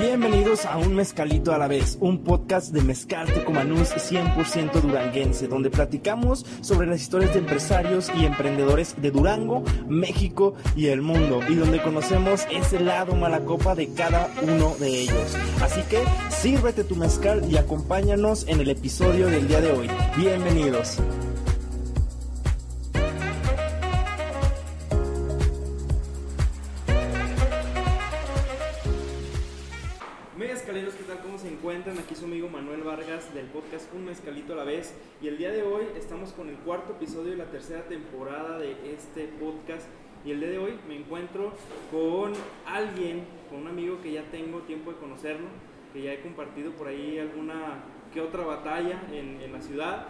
Bienvenidos a Un Mezcalito a la vez, un podcast de Mezcal Tecomanús 100% duranguense, donde platicamos sobre las historias de empresarios y emprendedores de Durango, México y el mundo, y donde conocemos ese lado malacopa de cada uno de ellos. Así que sírvete tu mezcal y acompáñanos en el episodio del día de hoy. Bienvenidos. Amigo Manuel Vargas del podcast Un Mezcalito a la vez. Y el día de hoy estamos con el cuarto episodio de la tercera temporada de este podcast. Y el día de hoy me encuentro con alguien, con un amigo que ya tengo tiempo de conocerlo, que ya he compartido por ahí alguna que otra batalla en, en la ciudad.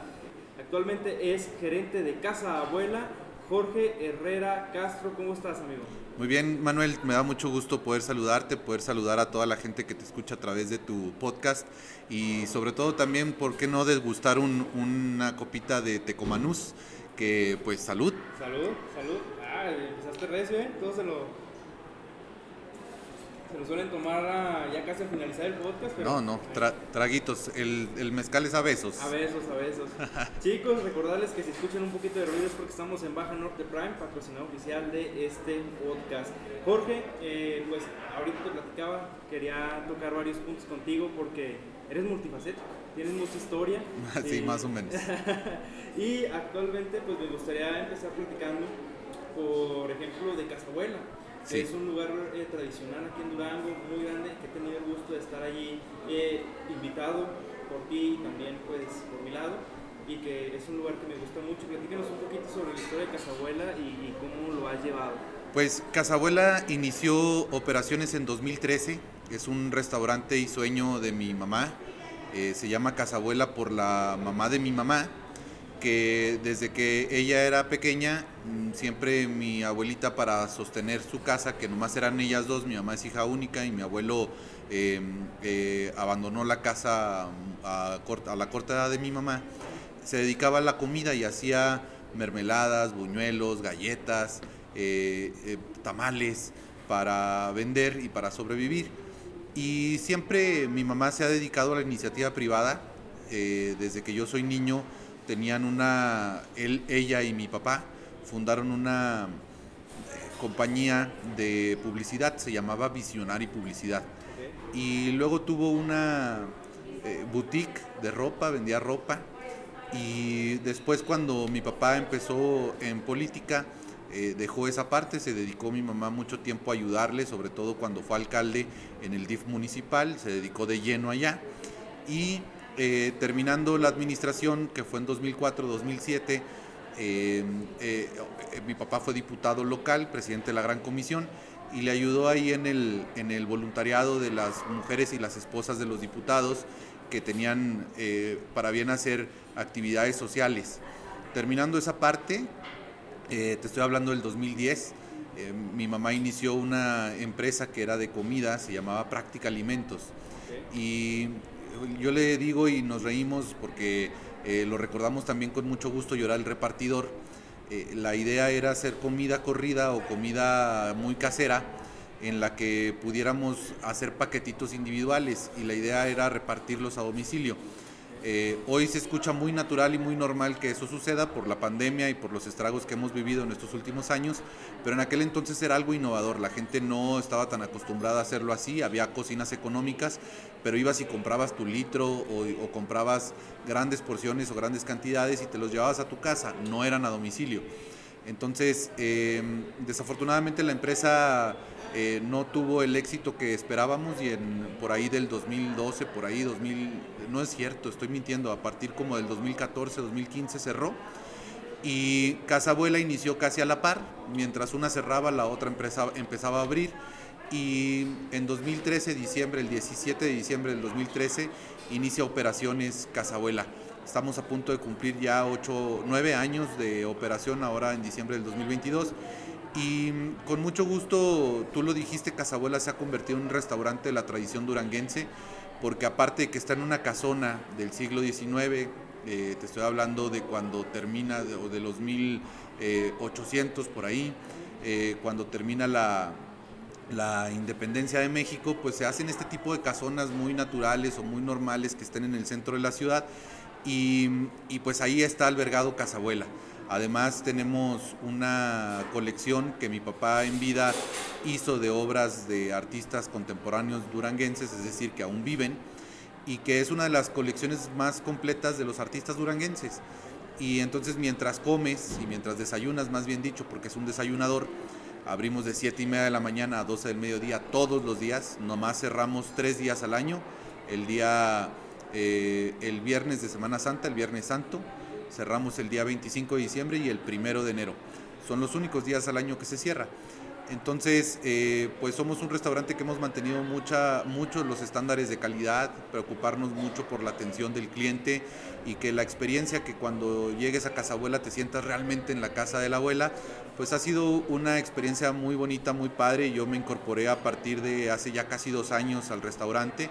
Actualmente es gerente de Casa Abuela, Jorge Herrera Castro. ¿Cómo estás, amigo? Muy bien, Manuel, me da mucho gusto poder saludarte, poder saludar a toda la gente que te escucha a través de tu podcast y sobre todo también, ¿por qué no desgustar un- una copita de Tecomanús? Que pues salud. Salud, salud. Ah, empezaste recio, ¿eh? Todos se lo, se lo suelen tomar a- ya casi al finalizar el podcast. Pero, No, no, tra- traguitos. El, el mezcal es a besos. A besos, a besos. Chicos, recordarles que si escuchan un poquito de ruido es porque estamos en Baja Norte Prime, patrocinador oficial de este podcast. Jorge, eh, pues ahorita te platicaba, quería tocar varios puntos contigo porque eres multifacético, tienes mucha historia. Sí, Eh, más o menos. y actualmente pues me gustaría empezar platicando, por ejemplo, de Casabuela. Sí. Es un lugar eh, tradicional aquí en Durango, muy grande, que he tenido el gusto de estar allí eh, invitado por ti y también pues por mi lado. Y que es un lugar que me gusta mucho. Platícanos un poquito sobre la historia de Casabuela y, y cómo lo has llevado. Pues Casabuela inició operaciones en 2013. Es un restaurante y sueño de mi mamá. Eh, se llama Casabuela por la mamá de mi mamá, que desde que ella era pequeña, mm, siempre mi abuelita para sostener su casa, que nomás eran ellas dos, mi mamá es hija única y mi abuelo eh, eh, abandonó la casa mm, a, la corta edad de mi mamá, se dedicaba a la comida y hacía mermeladas, buñuelos, galletas, eh, eh, tamales para vender y para sobrevivir. Y siempre mi mamá se ha dedicado a la iniciativa privada. desde que yo soy niño tenían una, él, ella y mi papá fundaron una eh, compañía de publicidad, se llamaba Visionari Publicidad. Y luego tuvo una eh, boutique de ropa, vendía ropa. Y después cuando mi papá empezó en política, eh, dejó esa parte, se dedicó mi mamá mucho tiempo a ayudarle, sobre todo cuando fue alcalde en el DIF municipal, se dedicó de lleno allá. Y eh, terminando la administración, que fue en 2004-2007, eh, eh, mi papá fue diputado local, presidente de la Gran Comisión, y le ayudó ahí en el, en el voluntariado de las mujeres y las esposas de los diputados que tenían para bien hacer actividades sociales. Terminando esa parte, te estoy hablando del 2010, eh, mi mamá inició una empresa que era de comida, se llamaba Práctica Alimentos. Y yo le digo y nos reímos porque eh, lo recordamos también con mucho gusto, era el repartidor. Eh, la idea era hacer comida corrida o comida muy casera en la que pudiéramos hacer paquetitos individuales y la idea era repartirlos a domicilio. Eh, hoy se escucha muy natural y muy normal que eso suceda por la pandemia y por los estragos que hemos vivido en estos últimos años, pero en aquel entonces era algo innovador, la gente no estaba tan acostumbrada a hacerlo así, había cocinas económicas, pero ibas y comprabas tu litro o, comprabas grandes porciones o grandes cantidades y te los llevabas a tu casa, no eran a domicilio. Entonces, eh, desafortunadamente la empresa eh, no tuvo el éxito que esperábamos y en, por ahí del 2012, por ahí 2000, no es cierto, estoy mintiendo, a partir como del 2014, 2015 cerró y Casa Abuela inició casi a la par, mientras una cerraba la otra empresa empezaba a abrir y en 2013, diciembre, el 17 de diciembre del 2013, inicia operaciones Casa Abuela. Estamos a punto de cumplir ya 8, 9 años de operación ahora en diciembre del 2022 y con mucho gusto, tú lo dijiste, Casabuela se ha convertido en un restaurante de la tradición duranguense, porque aparte de que está en una casona del siglo XIX, eh, te estoy hablando de cuando termina, o de los 1800 por ahí, eh, cuando termina la, la independencia de México, pues se hacen este tipo de casonas muy naturales o muy normales que estén en el centro de la ciudad y, pues ahí está albergado Casabuela. Además tenemos una colección que mi papá en vida hizo de obras de artistas contemporáneos duranguenses, es decir, que aún viven, y que es una de las colecciones más completas de los artistas duranguenses. Y entonces mientras comes y mientras desayunas, más bien dicho, porque es un desayunador, abrimos de 7 y media de la mañana a 12 del mediodía todos los días, nomás cerramos tres días al año, el día, eh, el viernes de Semana Santa, el viernes santo, cerramos el día 25 de diciembre y el primero de enero. Son los únicos días al año que se cierra. Entonces, eh, pues somos un restaurante que hemos mantenido mucha, muchos los estándares de calidad, preocuparnos mucho por la atención del cliente y que la experiencia que cuando llegues a casa abuela te sientas realmente en la casa de la abuela, pues ha sido una experiencia muy bonita, muy padre. Yo me incorporé a partir de hace ya casi dos años al restaurante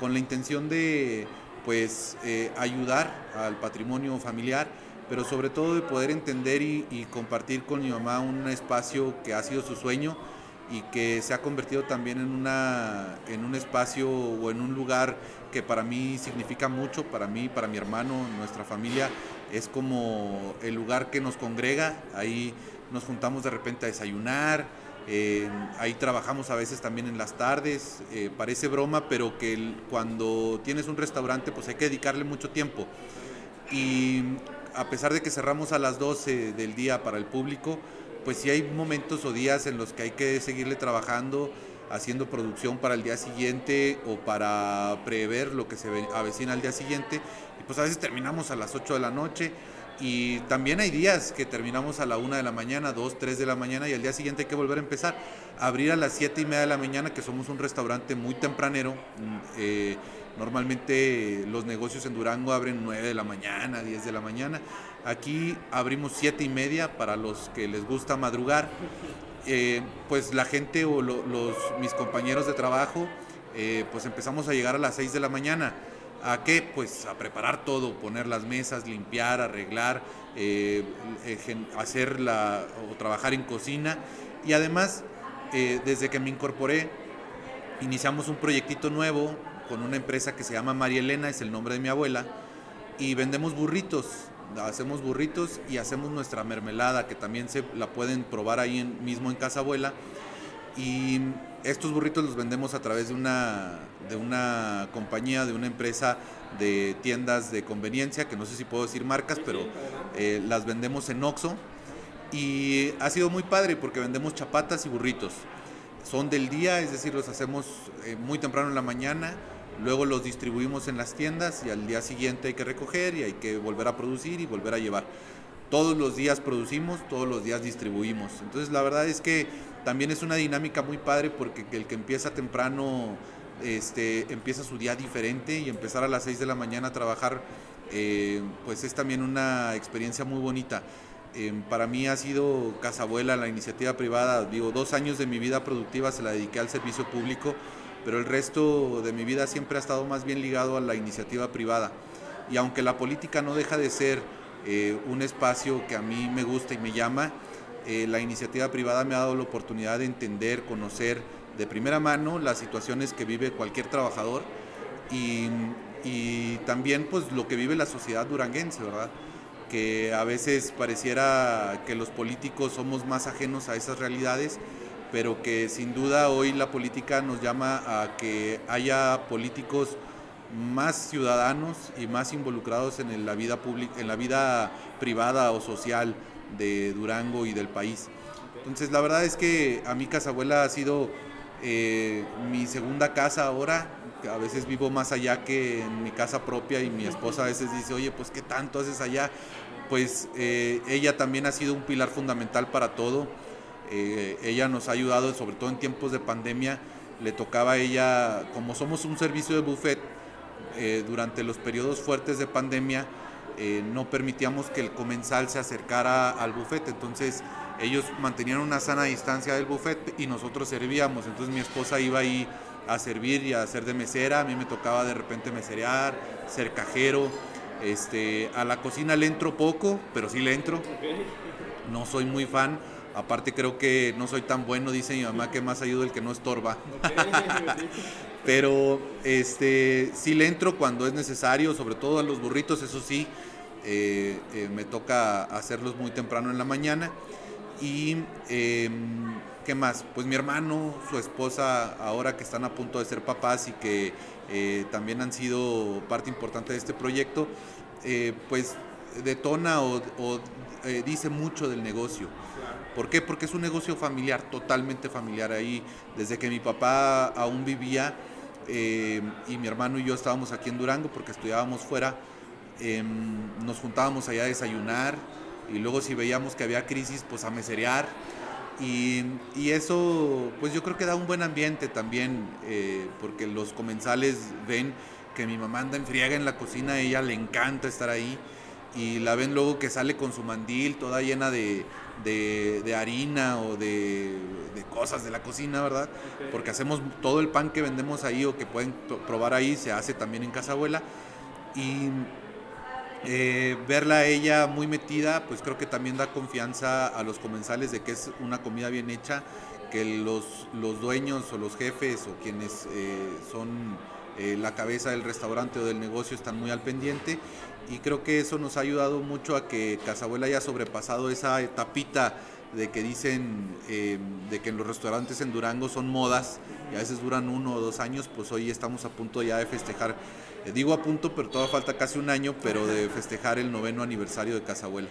con la intención de pues eh, ayudar al patrimonio familiar, pero sobre todo de poder entender y, compartir con mi mamá un espacio que ha sido su sueño y que se ha convertido también en, una, en un espacio o en un lugar que para mí significa mucho, para mí, para mi hermano, nuestra familia, es como el lugar que nos congrega, ahí nos juntamos de repente a desayunar, eh, ahí trabajamos a veces también en las tardes, eh, parece broma, pero que cuando tienes un restaurante pues hay que dedicarle mucho tiempo. Y a pesar de que cerramos a las 12 del día para el público, pues sí hay momentos o días en los que hay que seguirle trabajando, haciendo producción para el día siguiente o para prever lo que se avecina al día siguiente. Y pues a veces terminamos a las 8 de la noche y también hay días que terminamos a la 1 de la mañana, 2, 3 de la mañana y al día siguiente hay que volver a empezar. Abrir a las 7 y media de la mañana, que somos un restaurante muy tempranero. Mm, eh, normalmente los negocios en Durango abren 9 de la mañana, 10 de la mañana. Aquí abrimos 7 y media para los que les gusta madrugar. Eh, pues la gente o los, mis compañeros de trabajo, eh, pues empezamos a llegar a las 6 de la mañana ¿A qué? Pues a preparar todo, poner las mesas, limpiar, arreglar, eh, hacer la, o trabajar en cocina. Y además, eh, desde que me incorporé, iniciamos un proyectito nuevo con una empresa que se llama María Elena, es el nombre de mi abuela, y vendemos burritos. Hacemos burritos y hacemos nuestra mermelada, que también se la pueden probar ahí mismo en casa abuela. Y estos burritos los vendemos a través de una, de una compañía, de una empresa de tiendas de conveniencia, que no sé si puedo decir marcas, pero eh, las vendemos en Oxo. Y ha sido muy padre porque vendemos chapatas y burritos. Son del día, es decir, los hacemos eh, muy temprano en la mañana, luego los distribuimos en las tiendas y al día siguiente hay que recoger y hay que volver a producir y volver a llevar. Todos los días producimos, todos los días distribuimos. Entonces la verdad es que también es una dinámica muy padre porque el que empieza temprano este, empieza su día diferente y empezar a las 6 de la mañana a trabajar, eh, pues es también una experiencia muy bonita. Em, para mí ha sido Casabuela, la iniciativa privada, digo, dos años de mi vida productiva se la dediqué al servicio público, pero el resto de mi vida siempre ha estado más bien ligado a la iniciativa privada. Y aunque la política no deja de ser eh, un espacio que a mí me gusta y me llama, eh, la iniciativa privada me ha dado la oportunidad de entender, conocer de primera mano las situaciones que vive cualquier trabajador y, también pues lo que vive la sociedad duranguense, ¿verdad? Que a veces pareciera que los políticos somos más ajenos a esas realidades, pero que sin duda hoy la política nos llama a que haya políticos más ciudadanos y más involucrados en la vida pública, en la vida privada o social de Durango y del país. Entonces la verdad es que a mi casa abuela ha sido eh, mi segunda casa ahora, a veces vivo más allá que en mi casa propia y mi esposa a veces dice, oye, pues qué tanto haces allá. Pues eh, ella también ha sido un pilar fundamental para todo. Eh, ella nos ha ayudado, sobre todo en tiempos de pandemia, le tocaba a ella, como somos un servicio de buffet, durante los periodos fuertes de pandemia, eh, no permitíamos que el comensal se acercara al buffet, entonces ellos mantenían una sana distancia del buffet y nosotros servíamos, entonces mi esposa iba ahí a servir y a hacer de mesera, a mí me tocaba de repente meserear, ser cajero, este, a la cocina le entro poco, pero sí le entro, no soy muy fan, Aparte creo que no soy tan bueno, dice mi mamá, que más ayuda el que no estorba. Pero este, sí le entro cuando es necesario, sobre todo a los burritos, eso sí, eh, eh, me toca hacerlos muy temprano en la mañana. Y em, ¿qué más? Pues mi hermano, su esposa, ahora que están a punto de ser papás y que eh, también han sido parte importante de este proyecto, pues detona o, dice mucho del negocio. ¿Por qué? Porque es un negocio familiar, totalmente familiar ahí. Desde que mi papá aún vivía y mi hermano y yo estábamos aquí en Durango porque estudiábamos fuera, Em, nos juntábamos allá a desayunar y luego si veíamos que había crisis, pues a meserear. Y, y eso, pues yo creo que da un buen ambiente también, eh, porque los comensales ven que mi mamá anda en en la cocina, a ella le encanta estar ahí y la ven luego que sale con su mandil toda llena de, de, harina o de, de, cosas de la cocina, ¿verdad? Porque hacemos todo el pan que vendemos ahí o que pueden probar ahí, se hace también en casa abuela. Y eh, verla a ella muy metida, pues creo que también da confianza a los comensales de que es una comida bien hecha, que los, los dueños o los jefes o quienes eh, son eh, la cabeza del restaurante o del negocio están muy al pendiente y creo que eso nos ha ayudado mucho a que Casabuela haya sobrepasado esa etapita de que dicen de que en los restaurantes en Durango son modas y a veces duran uno o dos años, pues hoy estamos a punto ya de festejar eh, digo a punto, pero todavía falta casi un año, pero de festejar el noveno aniversario de Casabuela.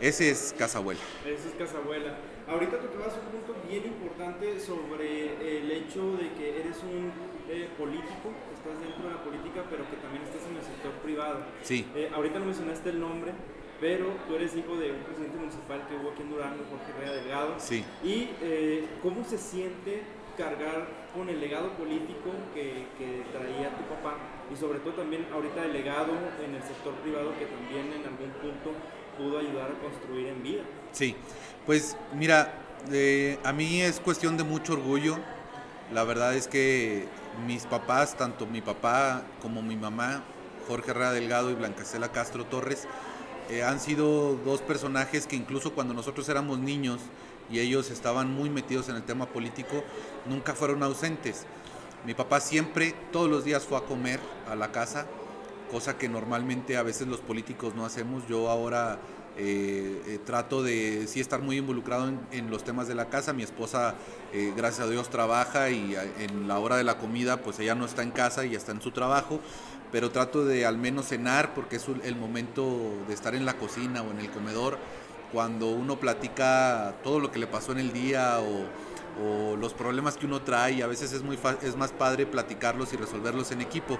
Ese es Casabuela. Ese es Casabuela. Ahorita tocabas un punto bien importante sobre el hecho de que eres un eh, político, estás dentro de la política, pero que también estás en el sector privado. Sí. Eh, ahorita no mencionaste el nombre, pero tú eres hijo de un presidente municipal que hubo aquí en Durango, Jorge Herrera Delgado. Sí. ¿Y cómo se siente cargar con el legado político que, que, traía tu papá y sobre todo también ahorita el legado en el sector privado que también en algún punto pudo ayudar a construir en vida. Sí, pues mira, eh, a mí es cuestión de mucho orgullo. La verdad es que mis papás, tanto mi papá como mi mamá, Jorge Herrera Delgado y Blancacela Castro Torres, eh, han sido dos personajes que incluso cuando nosotros éramos niños, y ellos estaban muy metidos en el tema político, nunca fueron ausentes. Mi papá siempre, todos los días fue a comer a la casa, cosa que normalmente a veces los políticos no hacemos. Yo ahora eh, eh, trato de sí estar muy involucrado en, los temas de la casa. Mi esposa, eh, gracias a Dios, trabaja y en la hora de la comida, pues ella no está en casa y está en su trabajo. Pero trato de al menos cenar porque es el momento de estar en la cocina o en el comedor cuando uno platica todo lo que le pasó en el día o, los problemas que uno trae, a veces es, muy es más padre platicarlos y resolverlos en equipo.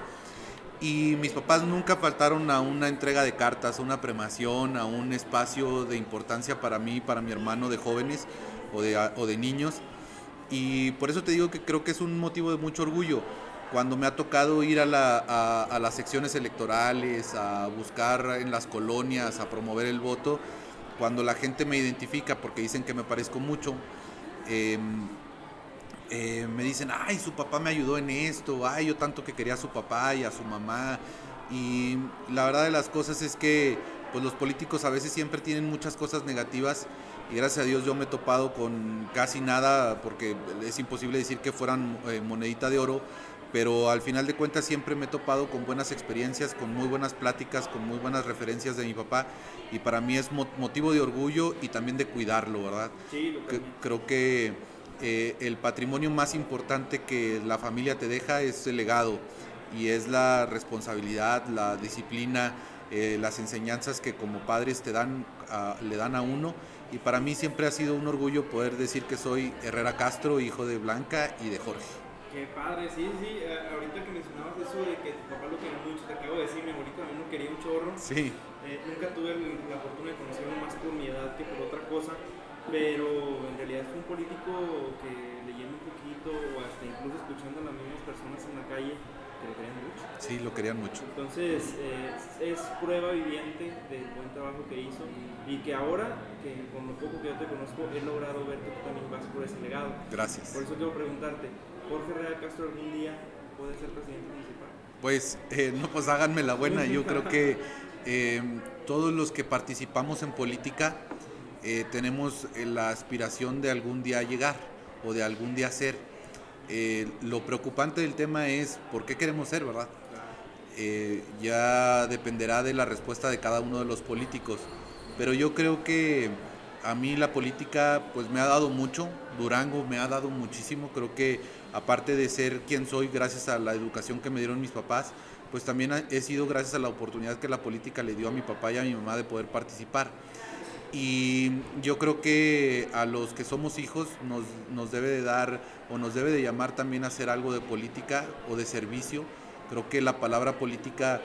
Y mis papás nunca faltaron a una entrega de cartas, a una premación, a un espacio de importancia para mí, para mi hermano de jóvenes o de, niños. Y por eso te digo que creo que es un motivo de mucho orgullo. Cuando me ha tocado ir a, a las secciones electorales, a buscar en las colonias, a promover el voto, cuando la gente me identifica porque dicen que me parezco mucho, em, eh, me dicen, ay, su papá me ayudó en esto, ay, yo tanto que quería a su papá y a su mamá. Y la verdad de las cosas es que pues los políticos a veces siempre tienen muchas cosas negativas y gracias a Dios yo me he topado con casi nada porque es imposible decir que fueran eh, monedita de oro, pero al final de cuentas siempre me he topado con buenas experiencias, con muy buenas pláticas, con muy buenas referencias de mi papá y para mí es motivo de orgullo y también de cuidarlo, ¿verdad? Sí, Creo que eh, el patrimonio más importante que la familia te deja es el legado y es la responsabilidad, la disciplina, eh, las enseñanzas que como padres te dan, le dan a uno. Y para mí siempre ha sido un orgullo poder decir que soy Herrera Castro, hijo de Blanca y de Jorge. Qué padre, sí, sí. Eh, ahorita que mencionabas eso de que tu papá lo quería mucho, te acabo de decir, mi abuelito también lo quería un chorro. Sí. Eh, nunca tuve la fortuna de conocerlo más por mi edad que por otra cosa, pero en realidad fue un político que leyendo un poquito o hasta incluso escuchando a las mismas personas en la calle que lo querían mucho. Sí, lo querían mucho. Entonces eh, es prueba viviente del buen trabajo que hizo y que ahora, que con lo poco que yo te conozco, he logrado ver que tú también vas por ese legado. Gracias. Por eso quiero preguntarte, Jorge Herrera Castro algún día puede ser presidente municipal? Pues eh, no, pues háganme la buena. Yo creo que eh, todos los que participamos en política eh, tenemos eh, la aspiración de algún día llegar o de algún día ser. Eh, lo preocupante del tema es por qué queremos ser, ¿verdad? ya dependerá de la respuesta de cada uno de los políticos. Pero yo creo que a mí la política pues me ha dado mucho, Durango me ha dado muchísimo, creo que aparte de ser quien soy gracias a la educación que me dieron mis papás, pues también he sido gracias a la oportunidad que la política le dio a mi papá y a mi mamá de poder participar. Y yo creo que a los que somos hijos nos, nos debe de dar o nos debe de llamar también a hacer algo de política o de servicio. Creo que la palabra política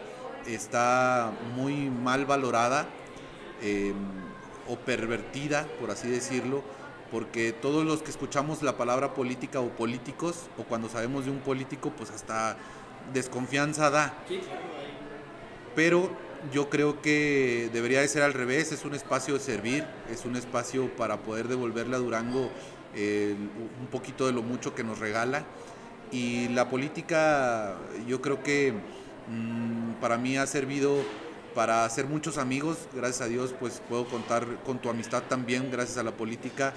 está muy mal valorada em, o pervertida, por así decirlo, porque todos los que escuchamos la palabra política o políticos, o cuando sabemos de un político, pues hasta desconfianza da. Pero yo creo que debería de ser al revés, es un espacio de servir, es un espacio para poder devolverle a Durango eh, un poquito de lo mucho que nos regala. Y la política yo creo que mm, para mí ha servido para hacer muchos amigos, gracias a Dios pues puedo contar con tu amistad también gracias a la política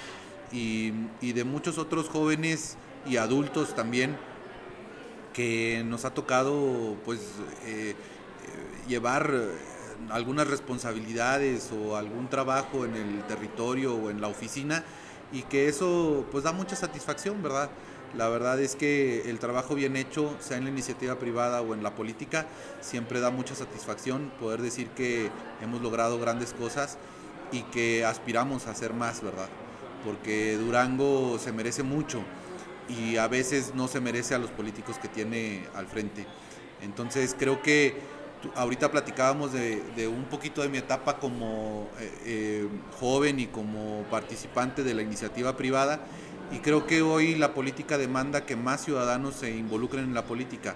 y, y de muchos otros jóvenes y adultos también que nos ha tocado pues eh, llevar eh, algunas responsabilidades o algún trabajo en el territorio o en la oficina y que eso pues da mucha satisfacción, ¿verdad? La verdad es que el trabajo bien hecho, sea en la iniciativa privada o en la política, siempre da mucha satisfacción poder decir que hemos logrado grandes cosas y que aspiramos a hacer más, ¿verdad? Porque Durango se merece mucho y a veces no se merece a los políticos que tiene al frente. Entonces creo que ahorita platicábamos de, un poquito de mi etapa como eh, eh, joven y como participante de la iniciativa privada y creo que hoy la política demanda que más ciudadanos se involucren en la política.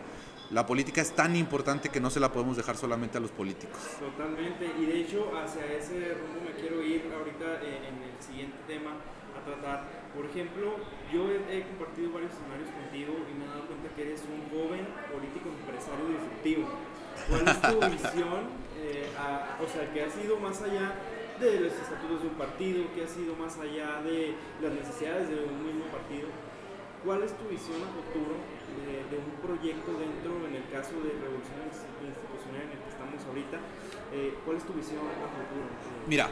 La política es tan importante que no se la podemos dejar solamente a los políticos. Totalmente, y de hecho hacia ese rumbo me quiero ir ahorita en el siguiente tema a tratar. Por ejemplo, yo he, compartido varios escenarios contigo y me he dado cuenta que eres un joven político empresario disruptivo ¿Cuál es tu visión? Eh, o sea, que ha sido más allá de los estatutos de un partido, que ha sido más allá de las necesidades de un mismo partido. ¿Cuál es tu visión a futuro de, un proyecto dentro, en el caso de Revolución Institucional en el que estamos ahorita? Eh, ¿Cuál es tu visión a futuro? Mira,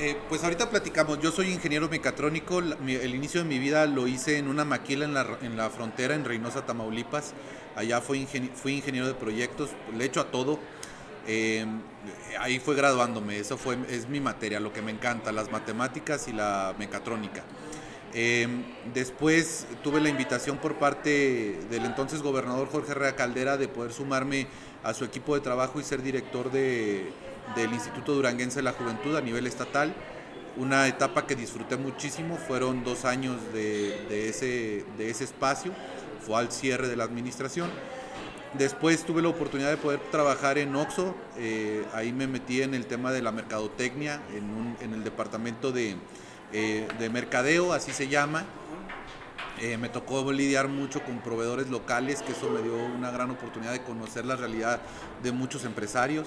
eh, pues ahorita platicamos, yo soy ingeniero mecatrónico, el inicio de mi vida lo hice en una maquila en la, en la frontera, en Reynosa, Tamaulipas. Allá fui, ingeniero de proyectos, le echo a todo. Eh, ahí fue graduándome, eso fue, es mi materia, lo que me encanta, las matemáticas y la mecatrónica. Eh, después tuve la invitación por parte del entonces gobernador Jorge Herrera Caldera de poder sumarme a su equipo de trabajo y ser director de, del Instituto Duranguense de la Juventud a nivel estatal. Una etapa que disfruté muchísimo, fueron dos años de, ese, de ese espacio fue al cierre de la administración. Después tuve la oportunidad de poder trabajar en OXO, eh, ahí me metí en el tema de la mercadotecnia, en, el departamento de, eh, de, mercadeo, así se llama. Eh, me tocó lidiar mucho con proveedores locales, que eso me dio una gran oportunidad de conocer la realidad de muchos empresarios.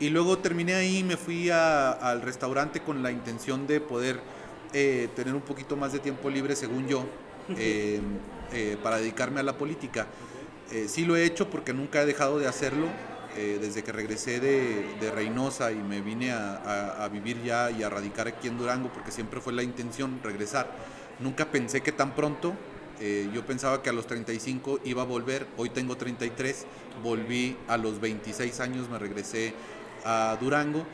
Y luego terminé ahí, me fui al restaurante con la intención de poder tener un poquito más de tiempo libre, según yo. Eh, para dedicarme a la política. Eh, sí lo he hecho porque nunca he dejado de hacerlo. Eh, desde que regresé de, Reynosa y me vine a, vivir ya y a radicar aquí en Durango, porque siempre fue la intención regresar. Nunca pensé que tan pronto, yo pensaba que a los 35 iba a volver, hoy tengo 33, volví a los 26 años, me regresé a Durango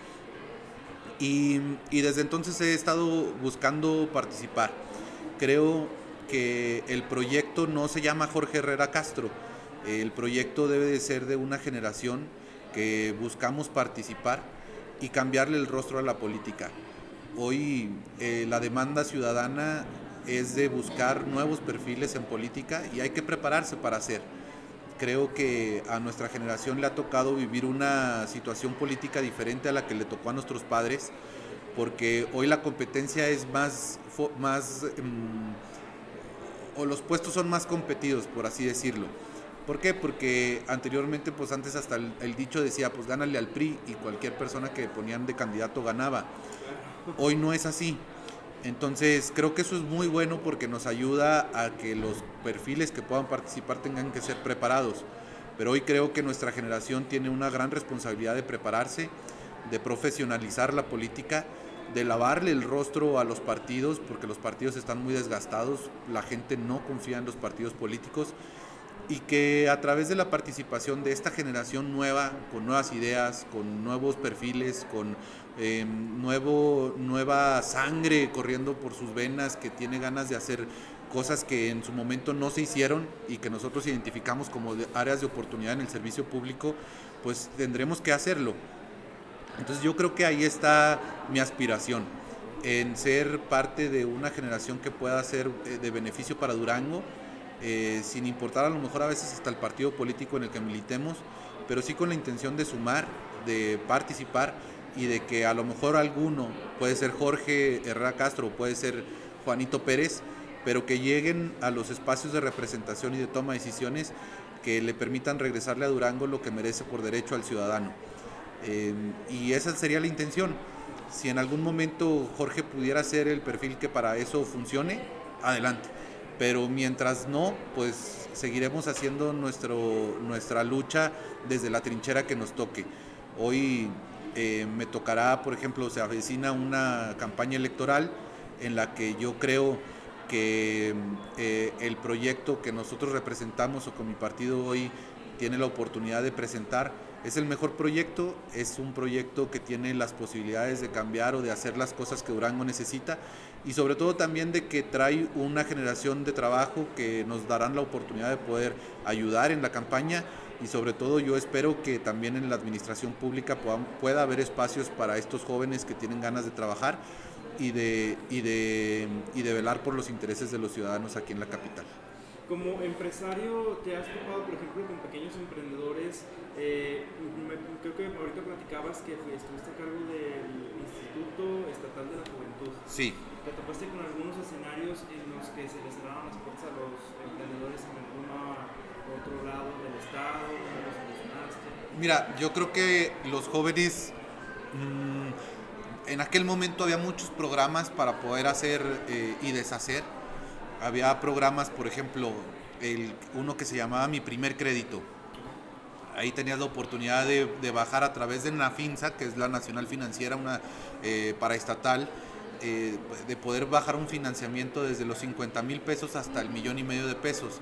y, desde entonces he estado buscando participar. Creo que el proyecto no se llama Jorge Herrera Castro, el proyecto debe de ser de una generación que buscamos participar y cambiarle el rostro a la política. Hoy eh, la demanda ciudadana es de buscar nuevos perfiles en política y hay que prepararse para hacer. Creo que a nuestra generación le ha tocado vivir una situación política diferente a la que le tocó a nuestros padres, porque hoy la competencia es más, más em, o los puestos son más competidos, por así decirlo. ¿Por qué? Porque anteriormente, pues antes hasta el, dicho decía, pues gánale al PRI y cualquier persona que ponían de candidato ganaba. Hoy no es así. Entonces creo que eso es muy bueno porque nos ayuda a que los perfiles que puedan participar tengan que ser preparados. Pero hoy creo que nuestra generación tiene una gran responsabilidad de prepararse, de profesionalizar la política, de lavarle el rostro a los partidos, porque los partidos están muy desgastados, la gente no confía en los partidos políticos y que a través de la participación de esta generación nueva, con nuevas ideas, con nuevos perfiles, con em, nuevo, nueva sangre corriendo por sus venas, que tiene ganas de hacer cosas que en su momento no se hicieron y que nosotros identificamos como áreas de oportunidad en el servicio público, pues tendremos que hacerlo. Entonces yo creo que ahí está mi aspiración, en ser parte de una generación que pueda ser eh, de beneficio para Durango, eh, sin importar a lo mejor a veces hasta el partido político en el que militemos, pero sí con la intención de sumar, de participar y de que a lo mejor alguno, puede ser Jorge Herrera Castro, puede ser Juanito Pérez, pero que lleguen a los espacios de representación y de toma de decisiones que le permitan regresarle a Durango lo que merece por derecho al ciudadano. Eh, y esa sería la intención. Si en algún momento Jorge pudiera ser el perfil que para eso funcione, adelante pero mientras no, pues seguiremos haciendo nuestro, nuestra lucha desde la trinchera que nos toque. Hoy eh, me tocará, por ejemplo, se avecina una campaña electoral en la que yo creo que eh, el proyecto que nosotros representamos o con mi partido hoy tiene la oportunidad de presentar es el mejor proyecto, es un proyecto que tiene las posibilidades de cambiar o de hacer las cosas que Durango necesita y sobre todo también de que trae una generación de trabajo que nos darán la oportunidad de poder ayudar en la campaña y sobre todo yo espero que también en la administración pública pueda, haber espacios para estos jóvenes que tienen ganas de trabajar y de, y, de, y de velar por los intereses de los ciudadanos aquí en la capital. Como empresario, ¿te has topado, por ejemplo, con pequeños emprendedores? Eh, creo que ahorita platicabas que estuviste a cargo del Instituto Estatal de la Juventud. Sí. ¿Te topaste con algunos escenarios en los que se les cerraron las puertas a los emprendedores en algún otro lado del Estado? Mira, yo creo que los jóvenes... Mmm, en aquel momento había muchos programas para poder hacer eh, y deshacer había programas, por ejemplo, el, uno que se llamaba Mi Primer Crédito. Ahí tenías la oportunidad de, bajar a través de NAFINSA, que es la Nacional Financiera, una eh, paraestatal, eh, de poder bajar un financiamiento desde los 50 mil pesos hasta el millón y medio de pesos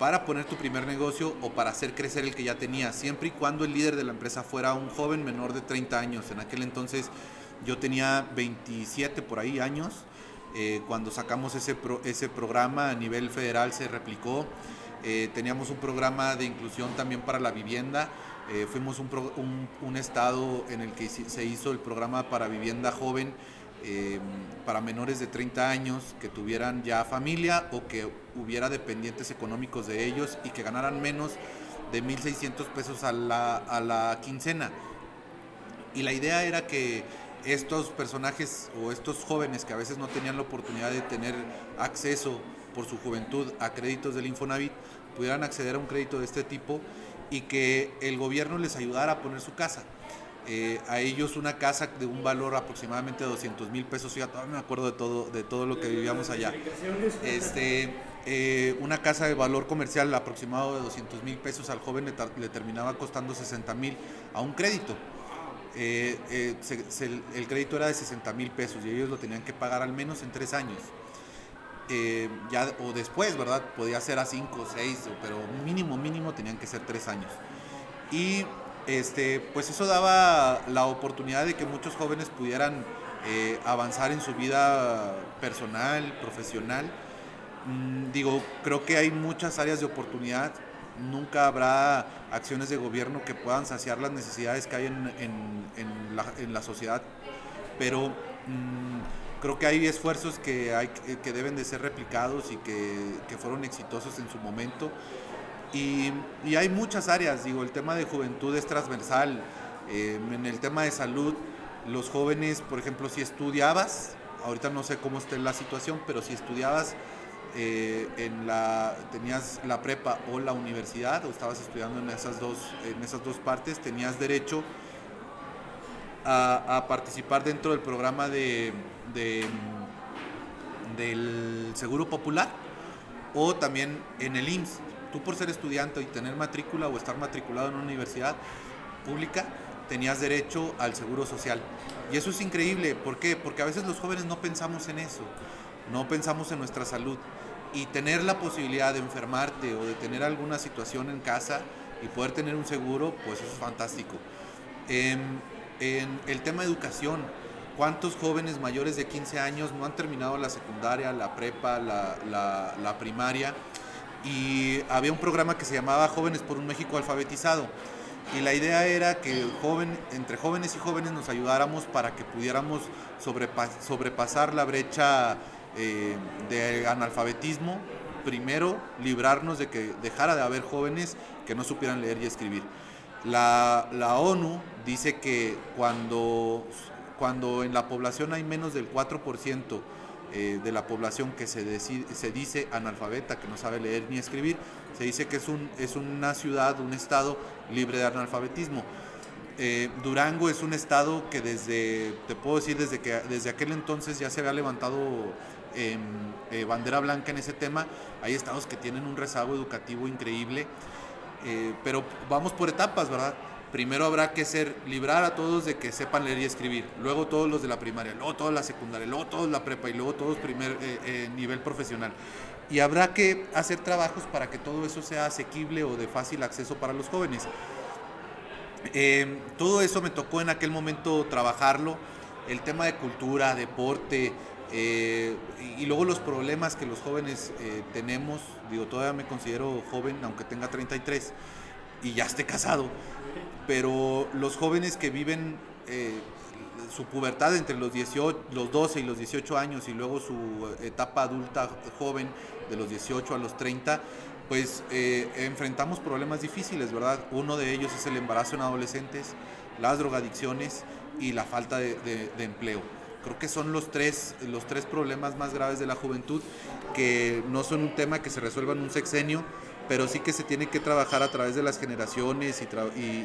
para poner tu primer negocio o para hacer crecer el que ya tenías, siempre y cuando el líder de la empresa fuera un joven menor de 30 años. En aquel entonces yo tenía 27 por ahí años eh, cuando sacamos ese, ese programa a nivel federal se replicó. Eh, teníamos un programa de inclusión también para la vivienda. Eh, fuimos un, un, estado en el que se hizo el programa para vivienda joven para menores de 30 años que tuvieran ya familia o que hubiera dependientes económicos de ellos y que ganaran menos de 1.600 pesos a la, a la quincena. Y la idea era que estos personajes o estos jóvenes que a veces no tenían la oportunidad de tener acceso por su juventud a créditos del Infonavit, pudieran acceder a un crédito de este tipo y que el gobierno les ayudara a poner su casa. Eh, a ellos una casa de un valor aproximadamente de 200 mil pesos, todavía me acuerdo de todo, de todo lo que vivíamos allá. Este, eh, una casa de valor comercial aproximado de 200 mil pesos al joven le, terminaba costando 60 mil a un crédito. Eh, el crédito era de 60 mil pesos y ellos lo tenían que pagar al menos en tres años. Ya, o después, ¿verdad? Podía ser a cinco, seis, pero mínimo, mínimo tenían que ser tres años. Y este, pues eso daba la oportunidad de que muchos jóvenes pudieran avanzar en su vida personal, profesional. Mm, digo, creo que hay muchas áreas de oportunidad nunca habrá acciones de gobierno que puedan saciar las necesidades que hay en, la, sociedad, pero mm, creo que hay esfuerzos que, hay, que deben de ser replicados y que, fueron exitosos en su momento. Y, hay muchas áreas, digo, el tema de juventud es transversal, eh, en el tema de salud, los jóvenes, por ejemplo, si estudiabas, ahorita no sé cómo esté la situación, pero si estudiabas eh, en la, tenías la prepa o la universidad o estabas estudiando en esas dos, en esas dos partes, tenías derecho a, participar dentro del programa de, del Seguro Popular o también en el IMSS. Tú por ser estudiante y tener matrícula o estar matriculado en una universidad pública, tenías derecho al seguro social. Y eso es increíble, ¿por qué? Porque a veces los jóvenes no pensamos en eso, no pensamos en nuestra salud. Y tener la posibilidad de enfermarte o de tener alguna situación en casa y poder tener un seguro, pues es fantástico. en el tema de educación, ¿cuántos jóvenes mayores de 15 años no han terminado la secundaria, la prepa, la, la primaria? Y había un programa que se llamaba Jóvenes por un México Alfabetizado y la idea era que joven, entre jóvenes y jóvenes nos ayudáramos para que pudiéramos sobrepasar la brecha eh, de analfabetismo, primero librarnos de que dejara de haber jóvenes que no supieran leer y escribir. La, ONU dice que cuando, cuando en la población hay menos del 4%, eh, de la población que se, se dice analfabeta, que no sabe leer ni escribir, se dice que es, un, es una ciudad, un estado libre de analfabetismo. Eh, Durango es un estado que desde, te puedo decir, desde, que, desde aquel entonces ya se había levantado eh, bandera blanca en ese tema. Hay estados que tienen un rezago educativo increíble, pero vamos por etapas, ¿verdad? Primero habrá que ser, librar a todos de que sepan leer y escribir, luego todos los de la primaria, luego todos la secundaria, luego todos la prepa y luego todos primer eh, eh, nivel profesional. Y habrá que hacer trabajos para que todo eso sea asequible o de fácil acceso para los jóvenes. Eh, todo eso me tocó en aquel momento trabajarlo, el tema de cultura, deporte, y, luego los problemas que los jóvenes tenemos, digo, todavía me considero joven, aunque tenga 33 y ya esté casado, pero los jóvenes que viven eh, su pubertad entre los, 18, los 12 y los 18 años y luego su etapa adulta joven de los 18 a los 30, pues eh, enfrentamos problemas difíciles, ¿verdad? Uno de ellos es el embarazo en adolescentes, las drogadicciones y la falta de, de empleo. Creo que son los tres, los tres problemas más graves de la juventud que no son un tema que se resuelva en un sexenio, pero sí que se tiene que trabajar a través de las generaciones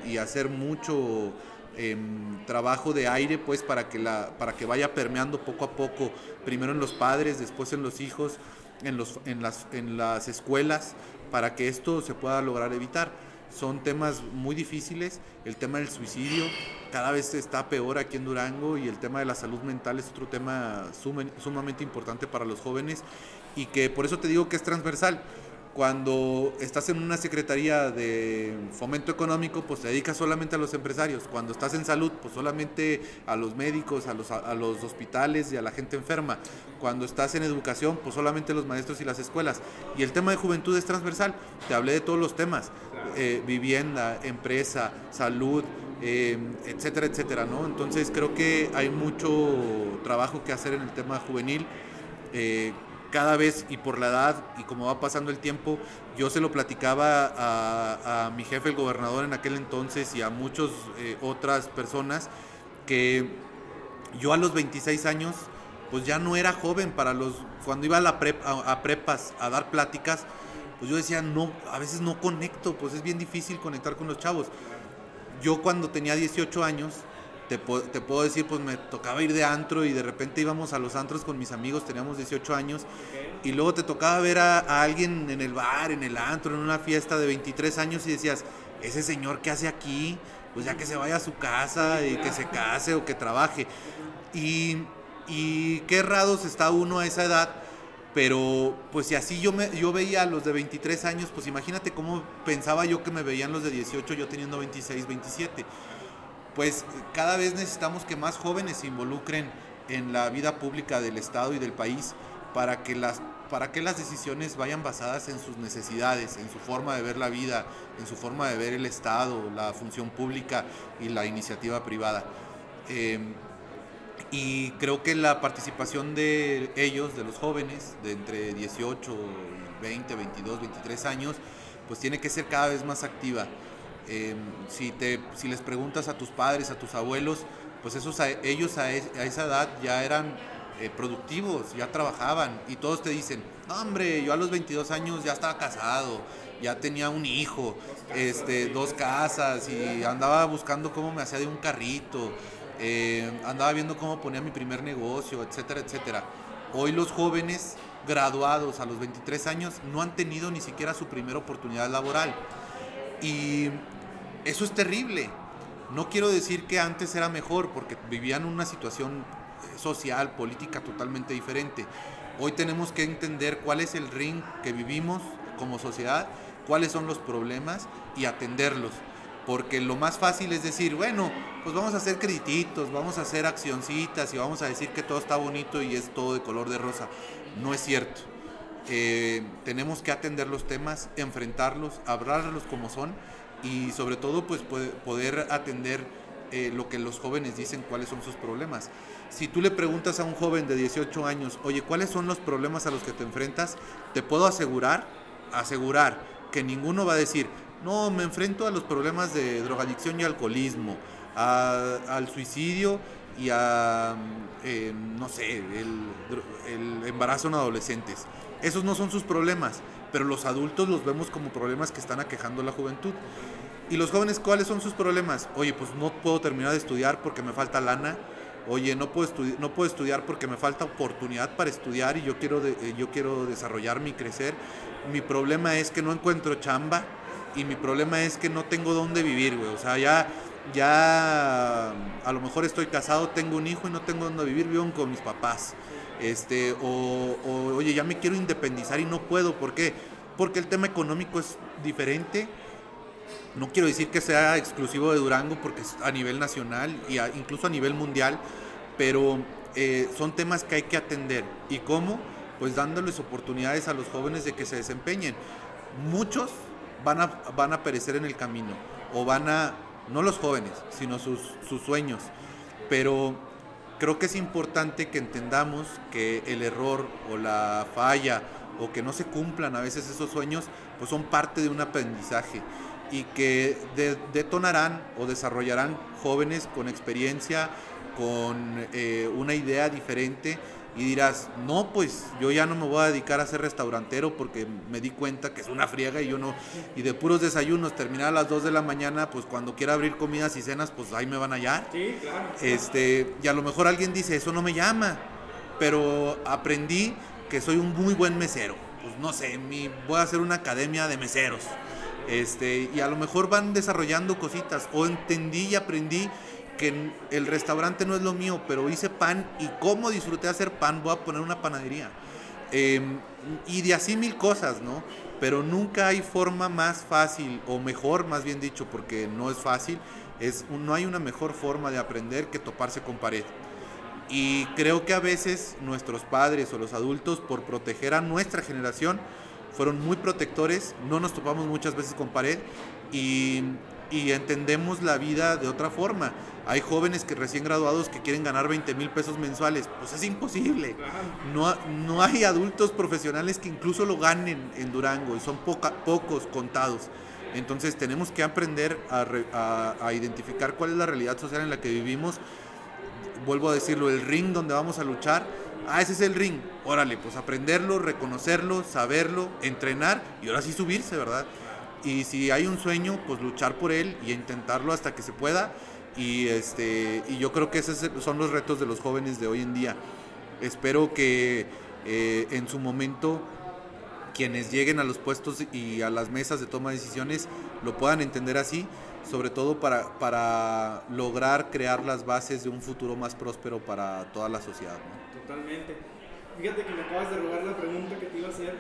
y, hacer mucho em, trabajo de aire pues para que, la, para que vaya permeando poco a poco, primero en los padres, después en los hijos, en, los, en, las, en las escuelas, para que esto se pueda lograr evitar. Son temas muy difíciles, el tema del suicidio cada vez está peor aquí en Durango y el tema de la salud mental es otro tema sumamente importante para los jóvenes y que por eso te digo que es transversal cuando estás en una secretaría de fomento económico, pues te dedicas solamente a los empresarios. Cuando estás en salud, pues solamente a los médicos, a los, a los hospitales y a la gente enferma. Cuando estás en educación, pues solamente a los maestros y las escuelas. Y el tema de juventud es transversal. Te hablé de todos los temas. Eh, vivienda, empresa, salud, eh, etcétera, etcétera, ¿no? Entonces creo que hay mucho trabajo que hacer en el tema juvenil. Eh, cada vez y por la edad y como va pasando el tiempo, yo se lo platicaba a, mi jefe, el gobernador en aquel entonces y a muchas eh, otras personas que yo a los 26 años pues ya no era joven para los cuando iba a la a, prepas a dar pláticas pues yo decía no a veces no conecto pues es bien difícil conectar con los chavos yo cuando tenía 18 años te, te, puedo decir, pues me tocaba ir de antro y de repente íbamos a los antros con mis amigos, teníamos 18 años, y luego te tocaba ver a, alguien en el bar, en el antro, en una fiesta de 23 años y decías, ese señor que hace aquí, pues ya que se vaya a su casa y que se case o que trabaje. Y, y qué errados está uno a esa edad, pero pues si así yo, me, yo veía a los de 23 años, pues imagínate cómo pensaba yo que me veían los de 18, yo teniendo 26, 27 pues cada vez necesitamos que más jóvenes se involucren en la vida pública del Estado y del país para que las para que las decisiones vayan basadas en sus necesidades, en su forma de ver la vida, en su forma de ver el Estado, la función pública y la iniciativa privada. Em, y creo que la participación de ellos, de los jóvenes, de entre 18, 20, 22, 23 años, pues tiene que ser cada vez más activa. Em, si, te, si les preguntas a tus padres, a tus abuelos, pues esos, ellos a, esa edad ya eran eh, productivos, ya trabajaban y todos te dicen, no hombre, yo a los 22 años ya estaba casado, ya tenía un hijo, este, dos casas y andaba buscando cómo me hacía de un carrito. eh, andaba viendo cómo ponía mi primer negocio, etcétera, etcétera. Hoy los jóvenes graduados a los 23 años no han tenido ni siquiera su primera oportunidad laboral. Y eso es terrible. No quiero decir que antes era mejor, porque vivían una situación eh, social, política totalmente diferente. Hoy tenemos que entender cuál es el ring que vivimos como sociedad, cuáles son los problemas y atenderlos. Porque lo más fácil es decir, bueno, pues vamos a hacer credititos, vamos a hacer accioncitas y vamos a decir que todo está bonito y es todo de color de rosa. No es cierto. Eh, tenemos que atender los temas, enfrentarlos, hablarlos como son y sobre todo pues poder atender eh, lo que los jóvenes dicen, cuáles son sus problemas. Si tú le preguntas a un joven de 18 años, oye, ¿cuáles son los problemas a los que te enfrentas? Te puedo asegurar, asegurar que ninguno va a decir, no, me enfrento a los problemas de drogadicción y alcoholismo, al suicidio y a, eh, no sé, el, el embarazo en adolescentes. Esos no son sus problemas, pero los adultos los vemos como problemas que están aquejando a la juventud. ¿Y los jóvenes cuáles son sus problemas? Oye, pues no puedo terminar de estudiar porque me falta lana. Oye, no puedo, estudiar porque me falta oportunidad para estudiar y yo quiero, eh, yo desarrollarme y crecer. Mi problema es que no encuentro chamba y mi problema es que no tengo dónde vivir, güey. O sea, ya, ya a lo mejor estoy casado, tengo un hijo y no tengo dónde vivir, vivo con mis papás. Este, o, oye, ya me quiero independizar y no puedo. ¿Por qué? Porque el tema económico es diferente no quiero decir que sea exclusivo de Durango porque es a nivel nacional y incluso a nivel mundial, pero eh, son temas que hay que atender. ¿Y cómo? Pues dándoles oportunidades a los jóvenes de que se desempeñen. Muchos van a, van a perecer en el camino o van a, no los jóvenes, sino sus, sus sueños. Pero creo que es importante que entendamos que el error o la falla o que no se cumplan a veces esos sueños, pues son parte de un aprendizaje y que detonarán o desarrollarán jóvenes con experiencia, con eh, una idea diferente y dirás, no, pues yo ya no me voy a dedicar a ser restaurantero porque me di cuenta que es una friega y yo no, y de puros desayunos, terminar a las 2 de la mañana, pues cuando quiera abrir comidas y cenas, pues ahí me van a hallar. Sí, claro. Este, y a lo mejor alguien dice, eso no me llama, pero aprendí que soy un muy buen mesero. Pues no sé, mi, voy a hacer una academia de meseros este, y a lo mejor van desarrollando cositas. O entendí y aprendí que el restaurante no es lo mío, pero hice pan y como disfruté hacer pan, voy a poner una panadería. Em, y de así mil cosas, ¿no? Pero nunca hay forma más fácil, o mejor, más bien dicho, porque no es fácil, es, no hay una mejor forma de aprender que toparse con pared. Y creo que a veces nuestros padres o los adultos, por proteger a nuestra generación, fueron muy protectores, no nos topamos muchas veces con pared y, entendemos la vida de otra forma. Hay jóvenes que recién graduados que quieren ganar 20 mil pesos mensuales, pues es imposible. No, no hay adultos profesionales que incluso lo ganen en Durango y son pocos contados. Entonces tenemos que aprender a, a identificar cuál es la realidad social en la que vivimos. Vuelvo a decirlo, el ring donde vamos a luchar Ah, ese es el ring. Órale, pues aprenderlo, reconocerlo, saberlo, entrenar y ahora sí subirse, ¿verdad? Y si hay un sueño, pues luchar por él y intentarlo hasta que se pueda. Y, este, y yo creo que esos son los retos de los jóvenes de hoy en día. Espero que eh, en su momento quienes lleguen a los puestos y a las mesas de toma de decisiones lo puedan entender así, sobre todo para, para lograr crear las bases de un futuro más próspero para toda la sociedad. Totalmente. Fíjate que me acabas de robar la pregunta que te iba a hacer,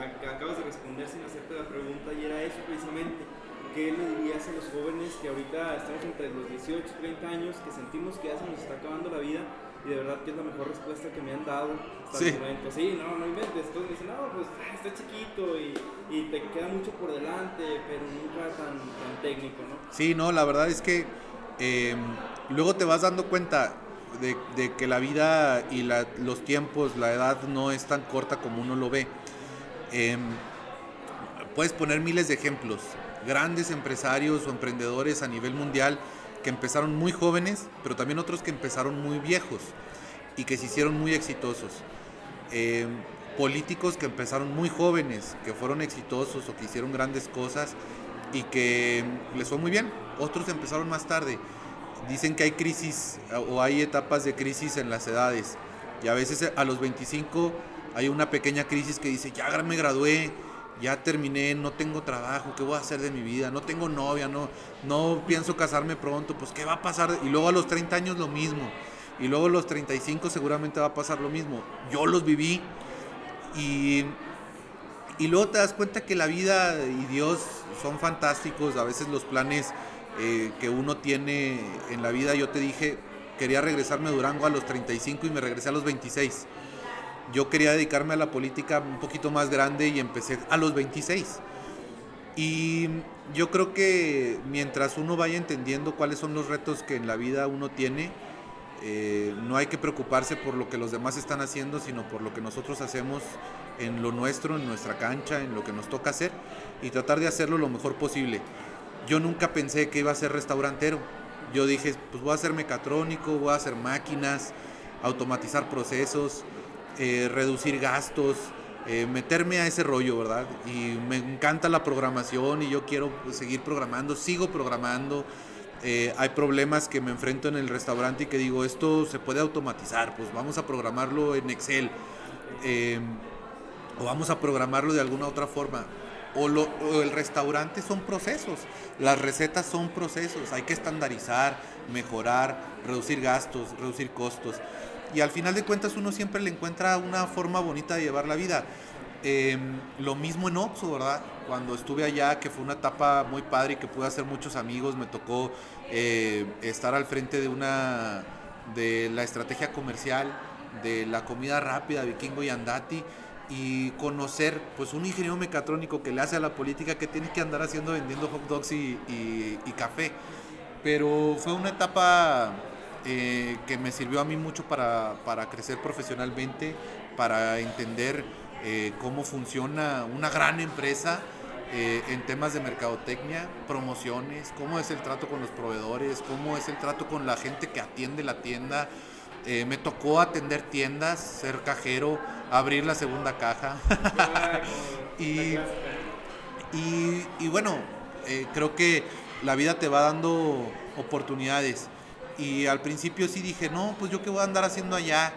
la que acabas de responder sin hacerte la pregunta y era eso precisamente. ¿Qué le dirías a los jóvenes que ahorita estamos entre los 18 y 30 años, que sentimos que ya se nos está acabando la vida y de verdad que es la mejor respuesta que me han dado hasta sí. el momento? Sí, no, no inventes. Todos dicen, no, pues está chiquito y, y, te queda mucho por delante, pero nunca tan, tan técnico, ¿no? Sí, no, la verdad es que eh, luego te vas dando cuenta de, que la vida y los tiempos, la edad no es tan corta como uno lo ve. Em, puedes poner miles de ejemplos, grandes empresarios o emprendedores a nivel mundial que empezaron muy jóvenes, pero también otros que empezaron muy viejos y que se hicieron muy exitosos. Em, políticos que empezaron muy jóvenes, que fueron exitosos o que hicieron grandes cosas y que les fue muy bien. Otros empezaron más tarde dicen que hay crisis o hay etapas de crisis en las edades. Y a veces a los 25 hay una pequeña crisis que dice, ya me gradué, ya terminé, no tengo trabajo, ¿qué voy a hacer de mi vida? No tengo novia, no, no pienso casarme pronto, pues ¿qué va a pasar? Y luego a los 30 años lo mismo. Y luego a los 35 seguramente va a pasar lo mismo. Yo los viví y, y luego te das cuenta que la vida y Dios son fantásticos. A veces los planes eh, que uno tiene en la vida, yo te dije, quería regresarme a Durango a los 35 y me regresé a los 26 yo quería dedicarme a la política un poquito más grande y empecé a los 26. Y yo creo que mientras uno vaya entendiendo cuáles son los retos que en la vida uno tiene, eh, no hay que preocuparse por lo que los demás están haciendo, sino por lo que nosotros hacemos en lo nuestro, en nuestra cancha, en lo que nos toca hacer y tratar de hacerlo lo mejor posible. Yo nunca pensé que iba a ser restaurantero. Yo dije, pues voy a ser mecatrónico, voy a hacer máquinas, automatizar procesos, eh, reducir gastos, eh, meterme a ese rollo, ¿verdad? Y me encanta la programación y yo quiero seguir programando, sigo programando. Eh, hay problemas que me enfrento en el restaurante y que digo, esto se puede automatizar, pues vamos a programarlo en Excel o vamos a programarlo de alguna otra forma. O, o, el restaurante son procesos, las recetas son procesos, hay que estandarizar, mejorar, reducir gastos, reducir costos y al final de cuentas uno siempre le encuentra una forma bonita de llevar la vida. Em, lo mismo en Oxo, ¿verdad? Cuando estuve allá, que fue una etapa muy padre y que pude hacer muchos amigos, me tocó eh, estar al frente de una de la estrategia comercial de la comida rápida, Vikingo y Andati y conocer pues un ingeniero mecatrónico que le hace a la política que tiene que andar haciendo vendiendo hot dogs y, y café. Pero fue una etapa eh, que me sirvió a mí mucho para, para crecer profesionalmente, para entender eh, cómo funciona una gran empresa eh, en temas de mercadotecnia, promociones, cómo es el trato con los proveedores, cómo es el trato con la gente que atiende la tienda. me tocó atender tiendas, ser cajero, abrir la segunda caja. y, y, bueno, creo que la vida te va dando oportunidades. Y al principio sí dije, no, pues yo qué voy a andar haciendo allá.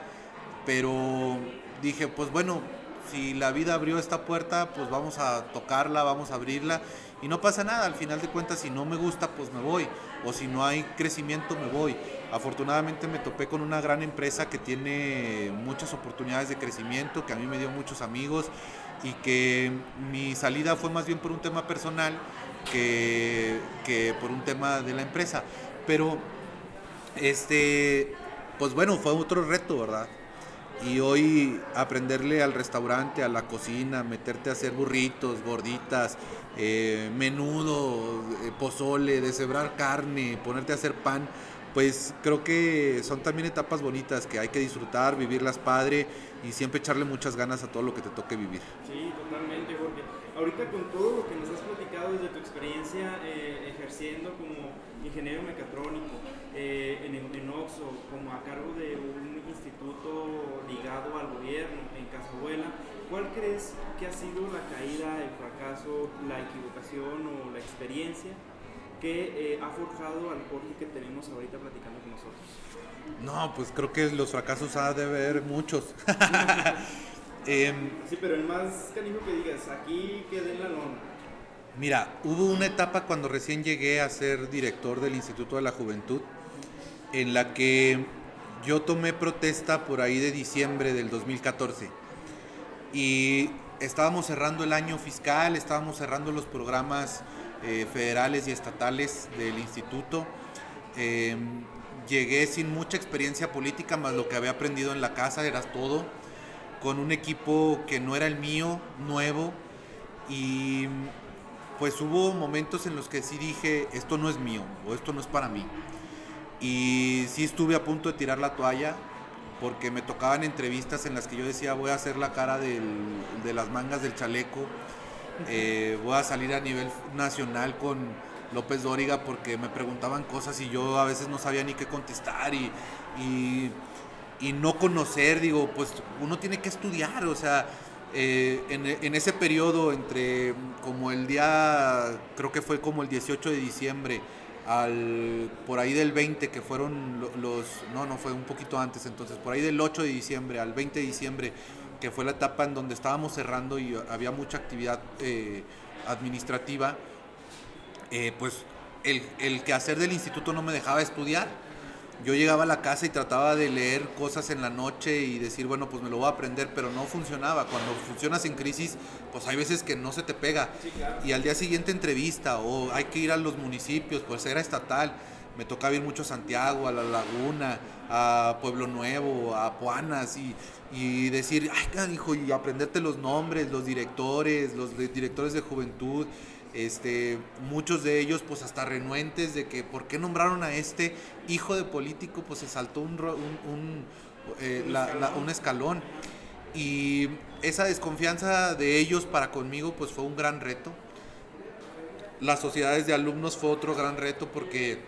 Pero dije, pues bueno, si la vida abrió esta puerta, pues vamos a tocarla, vamos a abrirla. Y no pasa nada, al final de cuentas, si no me gusta, pues me voy. O si no hay crecimiento, me voy. Afortunadamente me topé con una gran empresa que tiene muchas oportunidades de crecimiento, que a mí me dio muchos amigos y que mi salida fue más bien por un tema personal que, que por un tema de la empresa. Pero este, pues bueno, fue otro reto, ¿verdad? Y hoy aprenderle al restaurante, a la cocina, meterte a hacer burritos, gorditas, eh, menudo, eh, pozole, deshebrar carne, ponerte a hacer pan, pues creo que son también etapas bonitas que hay que disfrutar, vivirlas padre y siempre echarle muchas ganas a todo lo que te toque vivir. Sí, totalmente, Jorge. Ahorita con todo lo que nos has platicado desde tu experiencia eh, ejerciendo como ingeniero mecatrónico, eh, en, en Oxo, como a cargo de un instituto ligado al gobierno en Casabuela, ¿cuál crees que ha sido la caída, el fracaso, la equivocación o la experiencia que eh, ha forjado al Jorge que tenemos ahorita platicando con nosotros? No, pues creo que los fracasos ha de haber muchos. Em, sí, pero el más canijo que digas, aquí quedé en la lona. Mira, hubo una etapa cuando recién llegué a ser director del Instituto de la Juventud en la que yo tomé protesta por ahí de diciembre del 2014 y estábamos cerrando el año fiscal, estábamos cerrando los programas eh, federales y estatales del instituto. Em, llegué sin mucha experiencia política, más lo que había aprendido en la casa era todo, con un equipo que no era el mío, nuevo, y pues hubo momentos en los que sí dije, esto no es mío o esto no es para mí. Y sí estuve a punto de tirar la toalla porque me tocaban entrevistas en las que yo decía voy a hacer la cara de las mangas del chaleco, eh, voy a salir a nivel nacional con López Dóriga porque me preguntaban cosas y yo a veces no sabía ni qué contestar y, y, no conocer, digo, pues uno tiene que estudiar, o sea, eh, en, en, ese periodo entre como el día, creo que fue como el 18 de diciembre, al por ahí del 20 que fueron los no no fue un poquito antes entonces por ahí del 8 de diciembre al 20 de diciembre que fue la etapa en donde estábamos cerrando y había mucha actividad eh, administrativa eh, pues el, el quehacer del instituto no me dejaba estudiar yo llegaba a la casa y trataba de leer cosas en la noche y decir, bueno, pues me lo voy a aprender, pero no funcionaba. Cuando funcionas en crisis, pues hay veces que no se te pega. Y al día siguiente entrevista o hay que ir a los municipios, pues era estatal. Me tocaba ir mucho a Santiago, a La Laguna, a Pueblo Nuevo, a Puanas y, y decir, ay, hijo, y aprenderte los nombres, los directores, los directores de juventud este, muchos de ellos pues hasta renuentes de que por qué nombraron a este hijo de político, pues se saltó un, un, eh, un, escalón. Y esa desconfianza de ellos para conmigo pues fue un gran reto. Las sociedades de alumnos fue otro gran reto porque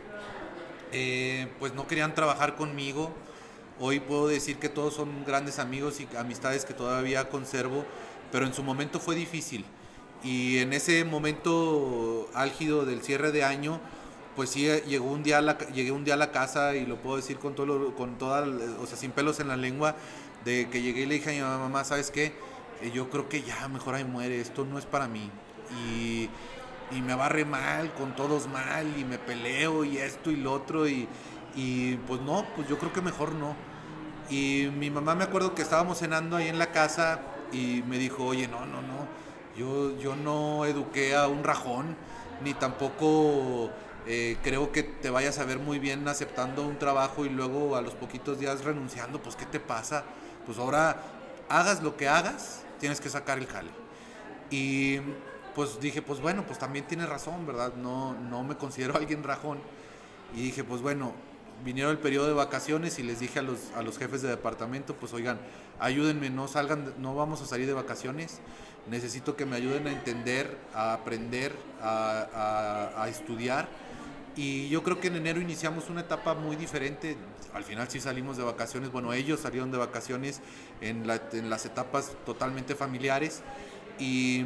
eh, pues no querían trabajar conmigo. Hoy puedo decir que todos son grandes amigos y amistades que todavía conservo, pero en su momento fue difícil y en ese momento álgido del cierre de año, pues sí, llegó un día llegué un día a la casa y lo puedo decir con, todo con toda, o sea, sin pelos en la lengua, de que llegué y le dije a mi mamá, ¿sabes qué? Eh, yo creo que ya, mejor ahí muere, esto no es para mí. Y, y me barre mal, con todos mal, y me peleo, y esto y lo otro, y, y pues no, pues yo creo que mejor no. Y mi mamá me acuerdo que estábamos cenando ahí en la casa y me dijo, oye, no, no, no yo, yo no eduqué a un rajón, ni tampoco eh, creo que te vayas a ver muy bien aceptando un trabajo y luego a los poquitos días renunciando, pues ¿qué te pasa? Pues ahora hagas lo que hagas, tienes que sacar el jale. Y pues dije, pues bueno, pues también tienes razón, ¿verdad? No, no me considero alguien rajón. Y dije, pues bueno, vinieron el periodo de vacaciones y les dije a los, a los jefes de departamento, pues oigan, ayúdenme, no salgan, no vamos a salir de vacaciones necesito que me ayuden a entender, a aprender, a, estudiar. Y yo creo que en enero iniciamos una etapa muy diferente. Al final sí salimos de vacaciones. Bueno, ellos salieron de vacaciones en, las etapas totalmente familiares. Y,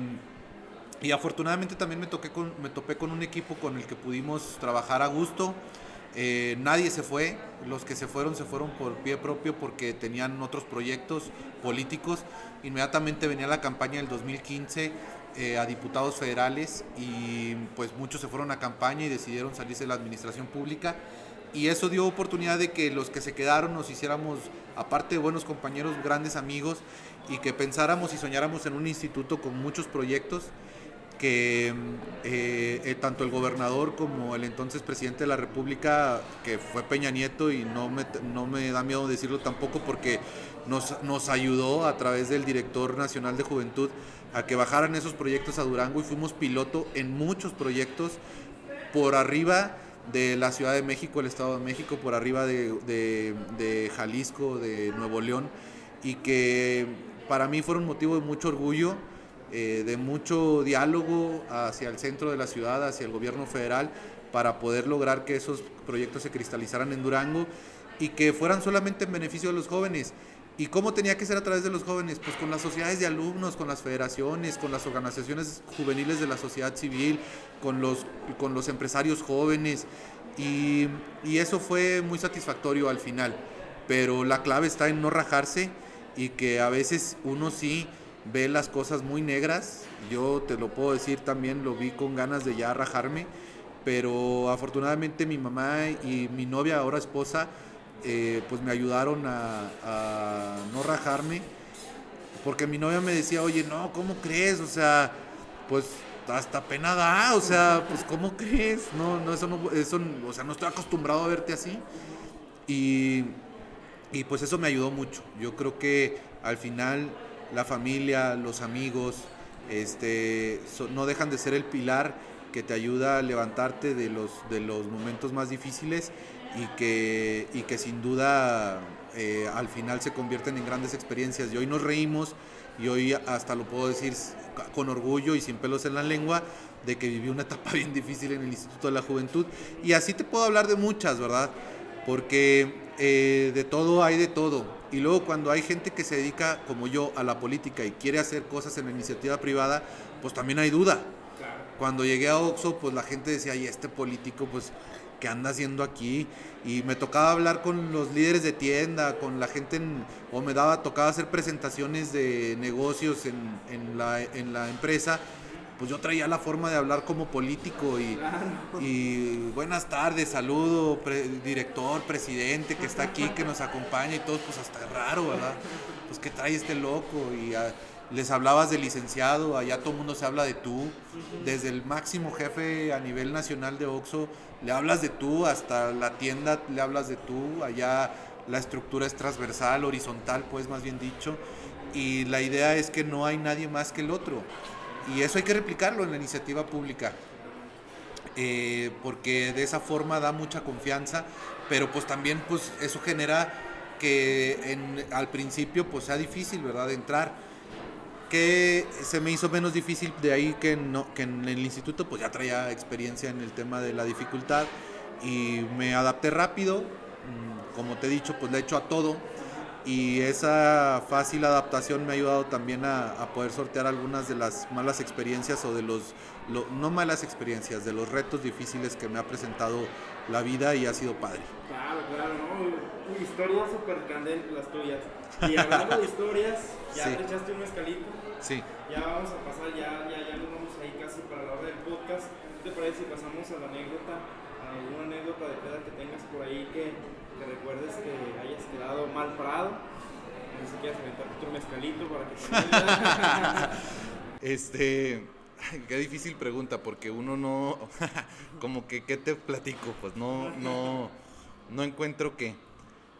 afortunadamente también me, toqué con, me topé con un equipo con el que pudimos trabajar a gusto. Eh, nadie se fue, los que se fueron se fueron por pie propio porque tenían otros proyectos políticos. Inmediatamente venía la campaña del 2015 eh, a diputados federales y pues muchos se fueron a campaña y decidieron salirse de la administración pública. Y eso dio oportunidad de que los que se quedaron nos hiciéramos, aparte de buenos compañeros, grandes amigos y que pensáramos y soñáramos en un instituto con muchos proyectos que eh, eh, tanto el gobernador como el entonces presidente de la República, que fue Peña Nieto, y no me, no me da miedo decirlo tampoco porque nos, nos ayudó a través del director nacional de juventud a que bajaran esos proyectos a Durango y fuimos piloto en muchos proyectos por arriba de la Ciudad de México, el Estado de México, por arriba de, de, de Jalisco, de Nuevo León, y que para mí fueron motivo de mucho orgullo eh, de mucho diálogo hacia el centro de la ciudad, hacia el gobierno federal, para poder lograr que esos proyectos se cristalizaran en Durango y que fueran solamente en beneficio de los jóvenes. ¿Y cómo tenía que ser a través de los jóvenes? Pues con las sociedades de alumnos, con las federaciones, con las organizaciones juveniles de la sociedad civil, con los, con los empresarios jóvenes. Y, y eso fue muy satisfactorio al final. Pero la clave está en no rajarse y que a veces uno sí ve las cosas muy negras. Yo te lo puedo decir también, lo vi con ganas de ya rajarme, pero afortunadamente mi mamá y mi novia, ahora esposa, eh, pues me ayudaron a, no rajarme, porque mi novia me decía, oye, no, ¿cómo crees? O sea, pues hasta pena da, o sea, pues ¿cómo crees? No, no, eso no, eso, o sea, no estoy acostumbrado a verte así. Y, y pues eso me ayudó mucho. Yo creo que al final la familia, los amigos, este, no dejan de ser el pilar que te ayuda a levantarte de los, de los momentos más difíciles y que, y que sin duda eh, al final se convierten en grandes experiencias. Y hoy nos reímos y hoy hasta lo puedo decir con orgullo y sin pelos en la lengua de que viví una etapa bien difícil en el Instituto de la Juventud. Y así te puedo hablar de muchas, ¿verdad? Porque eh, de todo hay de todo y luego cuando hay gente que se dedica, como yo, a la política y quiere hacer cosas en la iniciativa privada, pues también hay duda. cuando llegué a Oxo, pues la gente decía, y este político, pues, ¿qué anda haciendo aquí? Y me tocaba hablar con los líderes de tienda, con la gente, en, o me daba, tocaba hacer presentaciones de negocios en, en, la, en la empresa pues yo traía la forma de hablar como político y, y buenas tardes, saludo, director, presidente que está aquí, que nos acompaña y todo, pues hasta raro, ¿verdad? Pues que trae este loco y les hablabas de licenciado, allá todo el mundo se habla de tú, desde el máximo jefe a nivel nacional de Oxo, le hablas de tú, hasta la tienda le hablas de tú, allá la estructura es transversal, horizontal, pues más bien dicho, y la idea es que no hay nadie más que el otro. Y eso hay que replicarlo en la iniciativa pública. Eh, porque de esa forma da mucha confianza, pero pues también pues eso genera que al principio pues sea difícil, ¿verdad? De entrar. Que se me hizo menos difícil de ahí que, no, que en el instituto, pues ya traía experiencia en el tema de la dificultad y me adapté rápido. Mm, como te he dicho, pues le he hecho a todo y esa fácil adaptación me ha ayudado también a, poder sortear algunas de las malas experiencias o de los, no malas experiencias, de los retos difíciles que me ha presentado la vida y ha sido padre. Claro, claro, ¿no? Historias súper candentes las tuyas. Y hablando de historias, ya te echaste un mezcalito. Sí. Ya vamos a pasar, ya, ya, ya nos vamos ahí casi para la hora del podcast. ¿Qué te parece si pasamos a la anécdota, a alguna anécdota de peda que tengas por ahí que que recuerdes que hayas quedado mal parado. No sé si quieres aventar otro mezcalito para que te Este. Qué difícil pregunta, porque uno no. como que, ¿qué te platico? Pues no, no. No encuentro qué.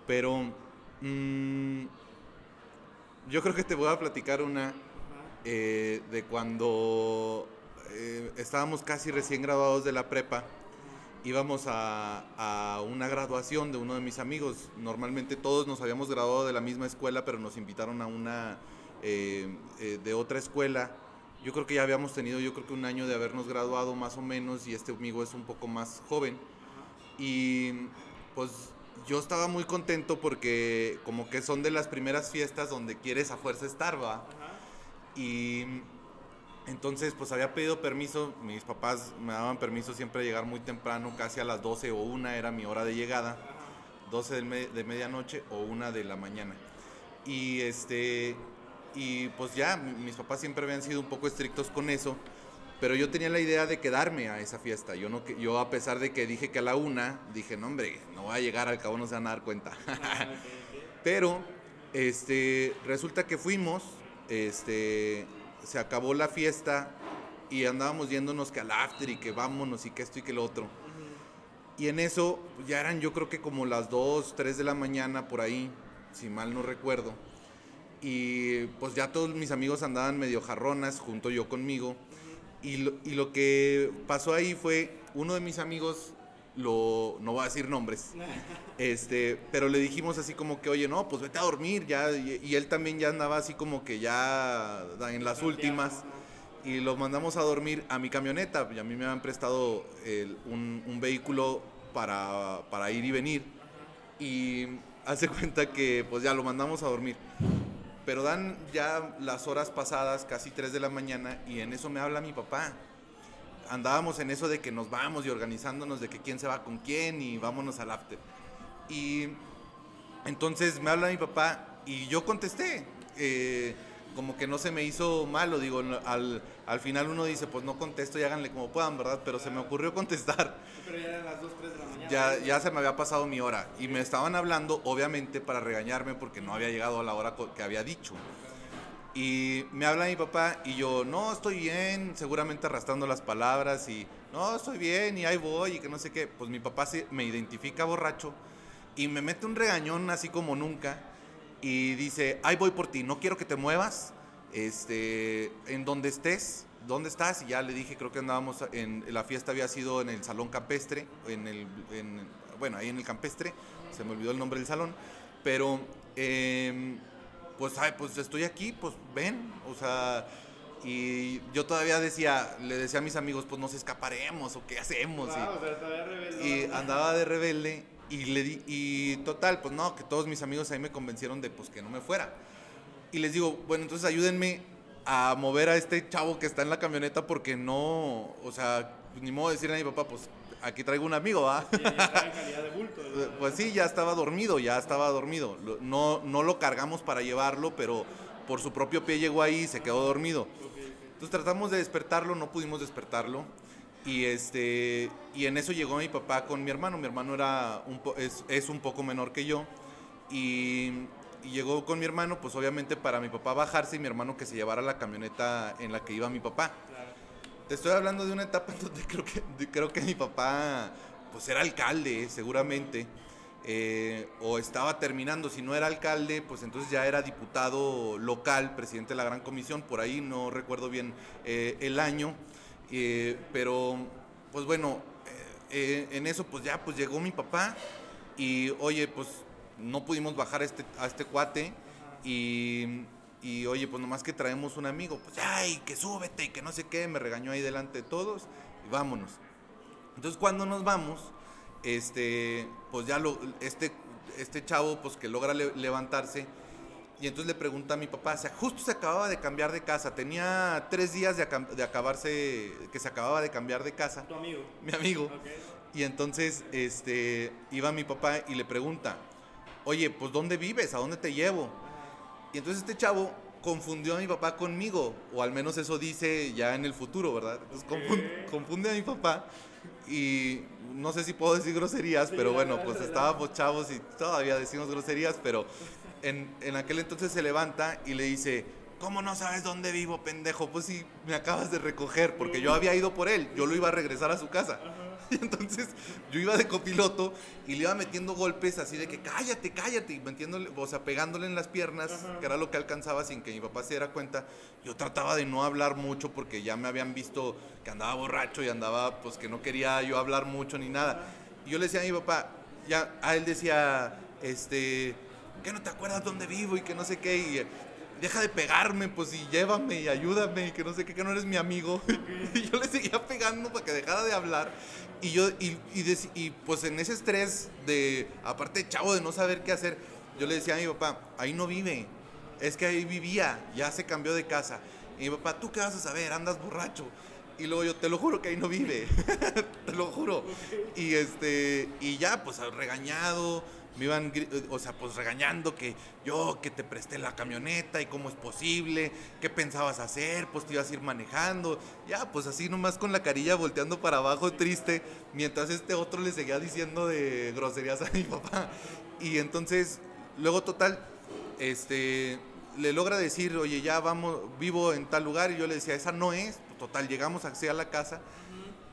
Pero. Mmm, yo creo que te voy a platicar una. Eh, de cuando eh, estábamos casi recién graduados de la prepa íbamos a, una graduación de uno de mis amigos. Normalmente todos nos habíamos graduado de la misma escuela, pero nos invitaron a una eh, eh, de otra escuela. Yo creo que ya habíamos tenido, yo creo que un año de habernos graduado más o menos, y este amigo es un poco más joven. Y pues yo estaba muy contento porque como que son de las primeras fiestas donde quieres a fuerza estar, ¿va? Y entonces, pues había pedido permiso, mis papás me daban permiso siempre de llegar muy temprano, casi a las 12 o 1 era mi hora de llegada, 12 de, medianoche o 1 de la mañana. Y este y pues ya, mis papás siempre habían sido un poco estrictos con eso, pero yo tenía la idea de quedarme a esa fiesta. Yo no yo a pesar de que dije que a la una, dije, "No, hombre, no voy a llegar, al cabo no se van a dar cuenta." pero este resulta que fuimos este se acabó la fiesta y andábamos yéndonos que al after y que vámonos y que esto y que lo otro. Y en eso ya eran yo creo que como las 2, 3 de la mañana por ahí, si mal no recuerdo. Y pues ya todos mis amigos andaban medio jarronas junto yo conmigo. Y lo, y lo que pasó ahí fue, uno de mis amigos lo, no voy a decir nombres, este, pero le dijimos así como que, oye, no, pues vete a dormir ya, y, él también ya andaba así como que ya en las últimas, y lo mandamos a dormir a mi camioneta, y a mí me habían prestado un, vehículo para, para ir y venir, y hace cuenta que pues ya lo mandamos a dormir. Pero dan ya las horas pasadas, casi 3 de la mañana, y en eso me habla mi papá andábamos en eso de que nos vamos y organizándonos de que quién se va con quién y vámonos al after. Y entonces me habla mi papá y yo contesté. Eh, como que no se me hizo malo, digo, al, al, final uno dice, pues no contesto y háganle como puedan, ¿verdad? Pero se me ocurrió contestar. Pero ya eran las 2, 3 de la mañana. Ya, ya se me había pasado mi hora y me estaban hablando, obviamente, para regañarme porque no había llegado a la hora que había dicho. Y me habla mi papá y yo, no, estoy bien, seguramente arrastrando las palabras y, no, estoy bien y ahí voy y que no sé qué. Pues mi papá me identifica borracho y me mete un regañón así como nunca y dice, ahí voy por ti, no quiero que te muevas, este, en donde estés, ¿dónde estás? Y ya le dije, creo que andábamos en, la fiesta había sido en el salón campestre, en el, bueno, ahí en el campestre, se me olvidó el nombre del salón, pero... Eh, pues, ay, pues estoy aquí, pues ven, o sea, y yo todavía decía, le decía a mis amigos, pues nos escaparemos o qué hacemos. y, y andaba de rebelde y le di, y total, pues no, que todos mis amigos ahí me convencieron de pues que no me fuera. Y les digo, bueno, entonces ayúdenme a mover a este chavo que está en la camioneta porque no, o sea, ni modo de decirle a mi papá, pues aquí traigo un amigo, ¿ah? pues sí, ya estaba dormido, ya estaba dormido. No, no lo cargamos para llevarlo, pero por su propio pie llegó ahí y se quedó dormido. Entonces tratamos de despertarlo, no pudimos despertarlo. Y, este, y en eso llegó mi papá con mi hermano. Mi hermano era un es, es, un poco menor que yo. Y, y, llegó con mi hermano, pues obviamente para mi papá bajarse y mi hermano que se llevara la camioneta en la que iba mi papá. Te estoy hablando de una etapa donde creo que, creo que mi papá pues era alcalde, seguramente. Eh, o estaba terminando, si no era alcalde, pues entonces ya era diputado local, presidente de la Gran Comisión, por ahí no recuerdo bien eh, el año, eh, pero pues bueno, en eso pues ya pues llegó mi papá y oye, pues no pudimos bajar este, a este cuate y y oye, pues nomás que traemos un amigo, pues ay, que súbete y que no sé qué, me regañó ahí delante de todos y vámonos. Entonces cuando nos vamos, este, pues ya lo, este, este chavo, pues que logra levantarse, y entonces le pregunta a mi papá, o sea, justo se acababa de cambiar de casa, tenía tres días de, de acabarse, que se acababa de cambiar de casa. ¿Tu amigo? Mi amigo. Y entonces, este, iba mi papá y le pregunta, oye, pues ¿dónde vives? ¿A dónde te llevo? Y entonces este chavo confundió a mi papá conmigo, o al menos eso dice ya en el futuro, ¿verdad? Entonces confunde, a mi papá y no sé si puedo decir groserías, pero bueno, pues estábamos chavos y todavía decimos groserías, pero en, en aquel entonces se levanta y le dice, ¿cómo no sabes dónde vivo, pendejo? Pues sí, me acabas de recoger, porque yo había ido por él, yo lo iba a regresar a su casa. Y entonces yo iba de copiloto y le iba metiendo golpes así de que cállate, cállate, y metiéndole, o sea, pegándole en las piernas, que era lo que alcanzaba sin que mi papá se diera cuenta. Yo trataba de no hablar mucho porque ya me habían visto que andaba borracho y andaba, pues que no quería yo hablar mucho ni nada. Y yo le decía a mi papá, ya, a él decía, este, que no te acuerdas dónde vivo y que no sé qué. Y deja de pegarme, pues y llévame y ayúdame y que no sé qué, que no eres mi amigo. y yo le seguía pegando para que dejara de hablar. Y yo, y, y, pues en ese estrés de, aparte chavo de no saber qué hacer, yo le decía a mi papá, ahí no vive, es que ahí vivía, ya se cambió de casa. Y mi papá, ¿tú qué vas a saber? Andas borracho. Y luego yo, te lo juro que ahí no vive, te lo juro. Y este, y ya, pues regañado, me iban, o sea, pues regañando que yo, que te presté la camioneta y cómo es posible, qué pensabas hacer, pues te ibas a ir manejando. Ya, pues así nomás con la carilla volteando para abajo, triste, mientras este otro le seguía diciendo de groserías a mi papá. Y entonces, luego total, este, le logra decir, oye, ya vamos, vivo en tal lugar, y yo le decía, esa no es, total, llegamos hacia la casa.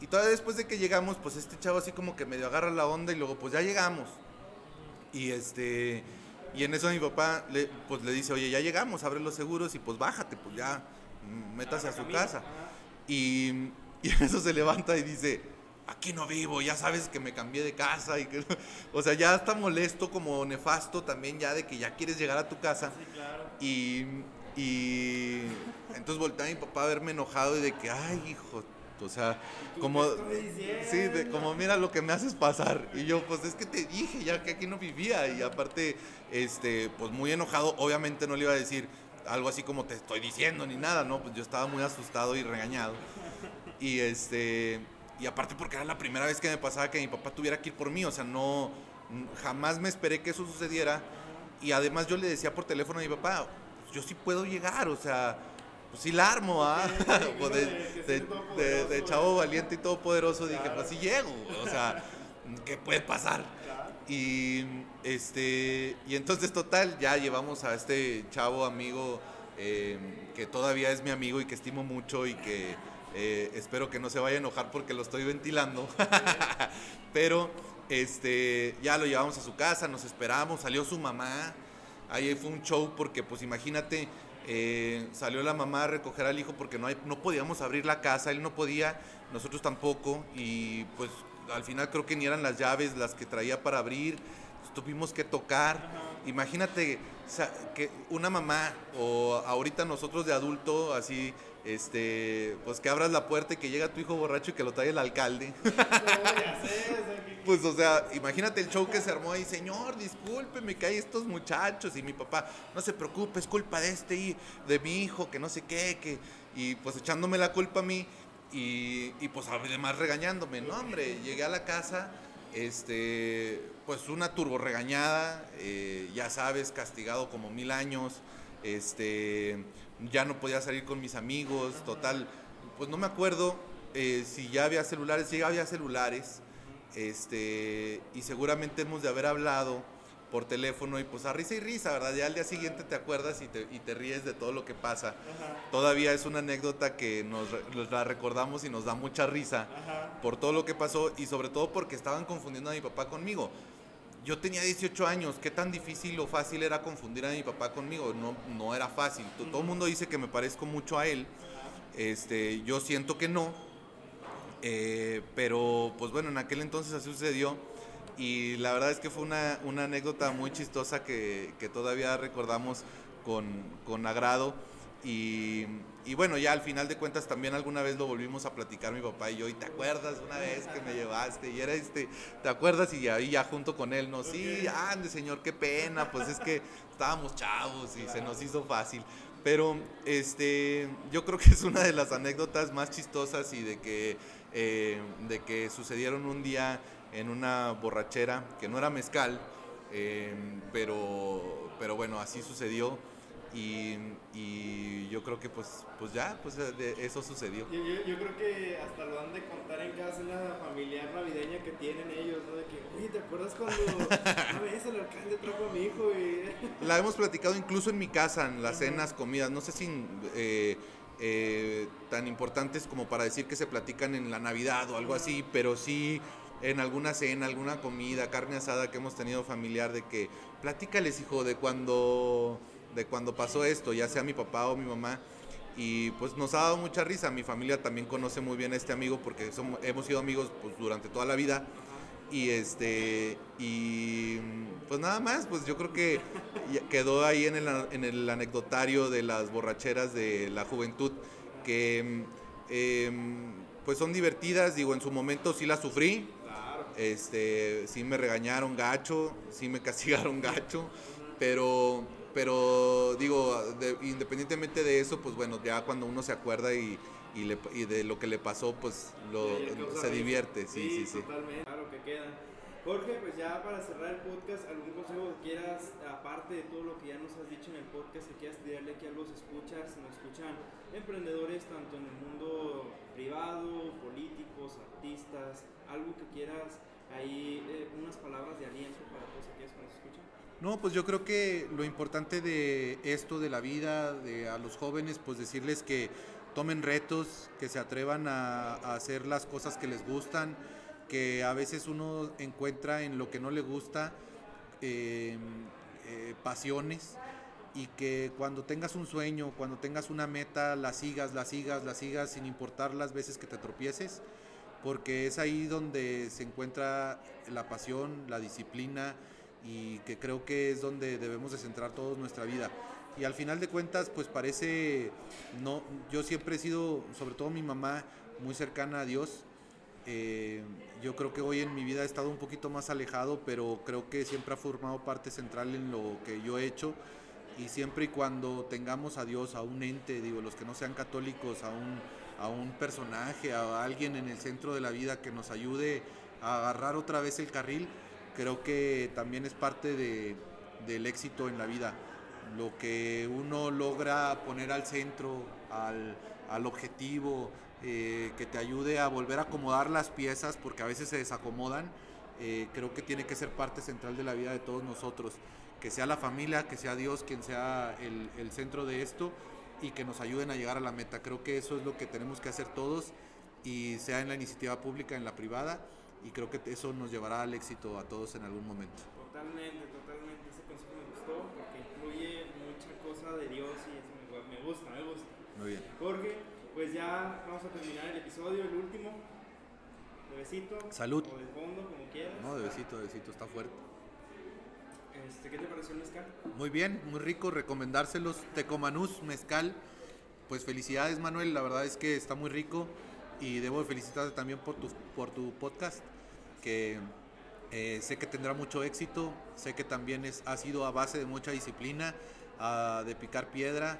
Y todavía después de que llegamos, pues este chavo así como que medio agarra la onda y luego pues ya llegamos. Y este y en eso mi papá le, pues le dice, oye, ya llegamos, abre los seguros y pues bájate, pues ya, métase a su casa. Y, y, en eso se levanta y dice, aquí no vivo, ya sabes que me cambié de casa. Y que, o sea, ya está molesto, como nefasto también ya de que ya quieres llegar a tu casa. Y, y entonces voltea a mi papá a verme enojado y de que, ay, hijo, o sea, como, sí, como mira lo que me haces pasar. Y yo, pues es que te dije ya que aquí no vivía. Y aparte, este, pues muy enojado, obviamente no le iba a decir algo así como te estoy diciendo ni nada, ¿no? Pues yo estaba muy asustado y regañado. Y este, y aparte porque era la primera vez que me pasaba que mi papá tuviera que ir por mí, o sea, no, jamás me esperé que eso sucediera. Y además yo le decía por teléfono a mi papá, yo sí puedo llegar, o sea, pues sí la armo, ¿ah? de, chavo valiente y todopoderoso, dije, pues sí llego, o sea, ¿qué puede pasar? Y, este, y entonces, total, ya llevamos a este chavo amigo em, que todavía es mi amigo y que estimo mucho y que eh, espero que no se vaya a enojar porque lo estoy ventilando. Pero este, ya lo llevamos a su casa, nos esperamos, salió su mamá. Ahí fue un show porque, pues imagínate, eh, salió la mamá a recoger al hijo porque no, hay, no podíamos abrir la casa, él no podía, nosotros tampoco, y pues al final creo que ni eran las llaves las que traía para abrir, pues, tuvimos que tocar. Imagínate que una mamá o ahorita nosotros de adulto, así, este, pues que abras la puerta y que llega tu hijo borracho y que lo trae el alcalde. pues, o sea, imagínate el show que se armó ahí, señor, disculpe, me caí estos muchachos. Y mi papá, no se preocupe, es culpa de este, y de mi hijo, que no sé qué, que. Y pues echándome la culpa a mí. Y, y pues además regañándome. No, hombre, llegué a la casa, este, pues una turbo regañada, eh, ya sabes, castigado como mil años. Este, ya no podía salir con mis amigos, total. Pues no me acuerdo eh, si ya había celulares, si ya había celulares este, y seguramente hemos de haber hablado por teléfono y pues a risa y risa, ¿verdad? Ya al día siguiente te acuerdas y te, y te ríes de todo lo que pasa. Todavía es una anécdota que nos, la recordamos y nos da mucha risa por todo lo que pasó y sobre todo porque estaban confundiendo a mi papá conmigo. Yo tenía 18 años, ¿qué tan difícil o fácil era confundir a mi papá conmigo? No, no era fácil. Todo el mundo dice que me parezco mucho a él. Este, yo siento que no, eh, pero pues bueno, en aquel entonces así sucedió y la verdad es que fue una, una anécdota muy chistosa que, que todavía recordamos con, con agrado. Y, y, bueno, ya al final de cuentas también alguna vez lo volvimos a platicar mi papá y yo, y te acuerdas una vez que me llevaste y era este, ¿te acuerdas? Y ahí ya junto con él, no, sí, ande señor, qué pena, pues es que estábamos chavos y se nos hizo fácil. Pero este, yo creo que es una de las anécdotas más chistosas y de que eh, de que sucedieron un día en una borrachera, que no era mezcal, eh, pero, pero bueno, así sucedió. Y, yo creo que pues, pues ya, pues eso sucedió. Yo, creo que hasta lo han de contar en casa la familiar navideña que tienen ellos, ¿no? De que, oye, ¿te acuerdas cuando una vez el alcalde trajo a mi hijo? Y... La hemos platicado incluso en mi casa, en las cenas, comidas, no sé si... Eh, eh, tan importantes como para decir que se platican en la Navidad o algo así, pero sí en alguna cena, alguna comida, carne asada que hemos tenido familiar, de que platícales, hijo, de cuando, de cuando pasó esto, ya sea mi papá o mi mamá. Y pues nos ha dado mucha risa. Mi familia también conoce muy bien a este amigo porque somos, hemos sido amigos pues, durante toda la vida. Y este, y pues nada más, pues yo creo que quedó ahí en el, en el anecdotario de las borracheras de la juventud, que em, pues son divertidas, digo, en su momento sí las sufrí, este, sí me regañaron gacho, sí me castigaron gacho, pero, pero digo, independientemente de eso, pues bueno, ya cuando uno se acuerda y, y, de lo que le pasó, pues lo, se divierte, sí, sí, sí. Totalmente, claro que queda. Jorge, pues ya para cerrar el podcast, ¿algún consejo que quieras, aparte de todo lo que ya nos has dicho en el podcast, que quieras tirarle aquí a los escuchas, nos escuchan emprendedores tanto en el mundo privado, políticos, artistas, algo que quieras ahí, eh, unas palabras de aliento para todos aquellos que nos escuchan? No, pues yo creo que lo importante de esto, de la vida, de a los jóvenes, pues decirles que tomen retos, que se atrevan a, hacer las cosas que les gustan, que a veces uno encuentra en lo que no le gusta em, eh, pasiones y que cuando tengas un sueño, cuando tengas una meta, la sigas, la sigas, la sigas sin importar las veces que te tropieces, porque es ahí donde se encuentra la pasión, la disciplina y que creo que es donde debemos de centrar toda nuestra vida. Y al final de cuentas pues parece no yo siempre he sido sobre todo mi mamá muy cercana a Dios. Eh, yo creo que hoy en mi vida he estado un poquito más alejado pero creo que siempre ha formado parte central en lo que yo he hecho. Y siempre y cuando tengamos a Dios a un ente digo los que no sean católicos a un a un personaje a alguien en el centro de la vida que nos ayude a agarrar otra vez el carril creo que también es parte de, del éxito en la vida lo que uno logra poner al centro, al, objetivo, eh, que te ayude a volver a acomodar las piezas, porque a veces se desacomodan, eh, creo que tiene que ser parte central de la vida de todos nosotros. Que sea la familia, que sea Dios quien sea el, el centro de esto y que nos ayuden a llegar a la meta. Creo que eso es lo que tenemos que hacer todos y sea en la iniciativa pública, en la privada, y creo que eso nos llevará al éxito a todos en algún momento. Totalmente, totalmente. Ese consejo me gustó porque incluye mucha cosa de Dios y eso me, gusta, me gusta. Muy bien. Jorge, pues ya vamos a terminar el episodio, el último. De besito. Salud. O de fondo, como quieras. No, de besito, de besito, está fuerte. Este, ¿Qué te pareció el mezcal? Muy bien, muy rico, recomendárselos. Tecomanús, mezcal. Pues felicidades Manuel, la verdad es que está muy rico y debo felicitarte también por tu, por tu podcast, que Eh, sé que tendrá mucho éxito, sé que también es, ha sido a base de mucha disciplina, de picar piedra,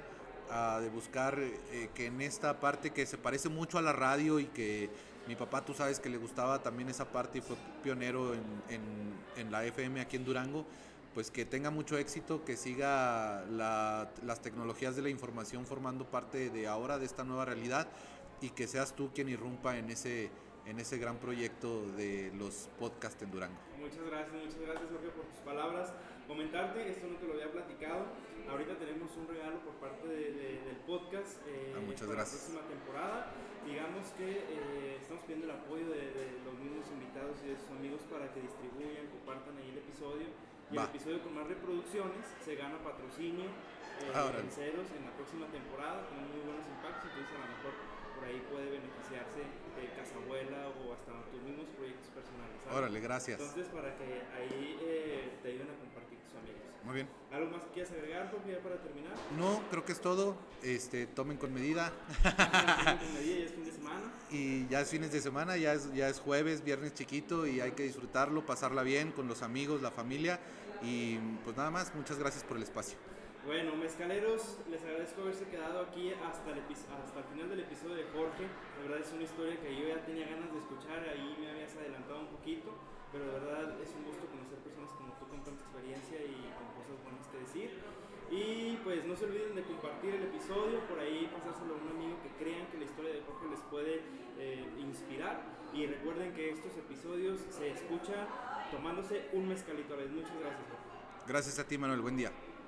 de buscar eh, que en esta parte que se parece mucho a la radio y que mi papá tú sabes que le gustaba también esa parte y fue pionero en, en, en la FM aquí en Durango, pues que tenga mucho éxito, que siga la, las tecnologías de la información formando parte de ahora, de esta nueva realidad y que seas tú quien irrumpa en ese en ese gran proyecto de los podcasts en Durango. Muchas gracias, muchas gracias Jorge por tus palabras. Comentarte, esto no te lo había platicado, ahorita tenemos un regalo por parte de, de, del podcast eh, ah, muchas para gracias. la próxima temporada. Digamos que eh, estamos pidiendo el apoyo de, de, los mismos invitados y de sus amigos para que distribuyan, compartan ahí el episodio. Y Va. el episodio con más reproducciones se gana patrocinio eh, en ceros en la próxima temporada con muy buenos impactos, entonces a lo mejor ahí puede beneficiarse de Casabuela o hasta tus mismos proyectos personales. ¿sabes? Órale, gracias. Entonces, para que ahí eh, te ayuden a compartir tus amigos. Muy bien. ¿Algo más que quieras agregar, Jorge, ya para terminar? No, creo que es todo. Este, tomen con medida. tomen con medida, ya es fin de semana. Y ya es fines de semana, ya es, ya es jueves, viernes chiquito y hay que disfrutarlo, pasarla bien con los amigos, la familia. Y pues nada más, muchas gracias por el espacio. Bueno, mezcaleros, les agradezco haberse quedado aquí hasta el, hasta el final del episodio de Jorge. La verdad es una historia que yo ya tenía ganas de escuchar, ahí me habías adelantado un poquito, pero de verdad es un gusto conocer personas como tú con tanta experiencia y con cosas buenas que decir. Y pues no se olviden de compartir el episodio, por ahí pasárselo a un amigo que crean que la historia de Jorge les puede eh, inspirar. Y recuerden que estos episodios se escuchan tomándose un mezcalito a la vez. Muchas gracias, Jorge. Gracias a ti, Manuel. Buen día.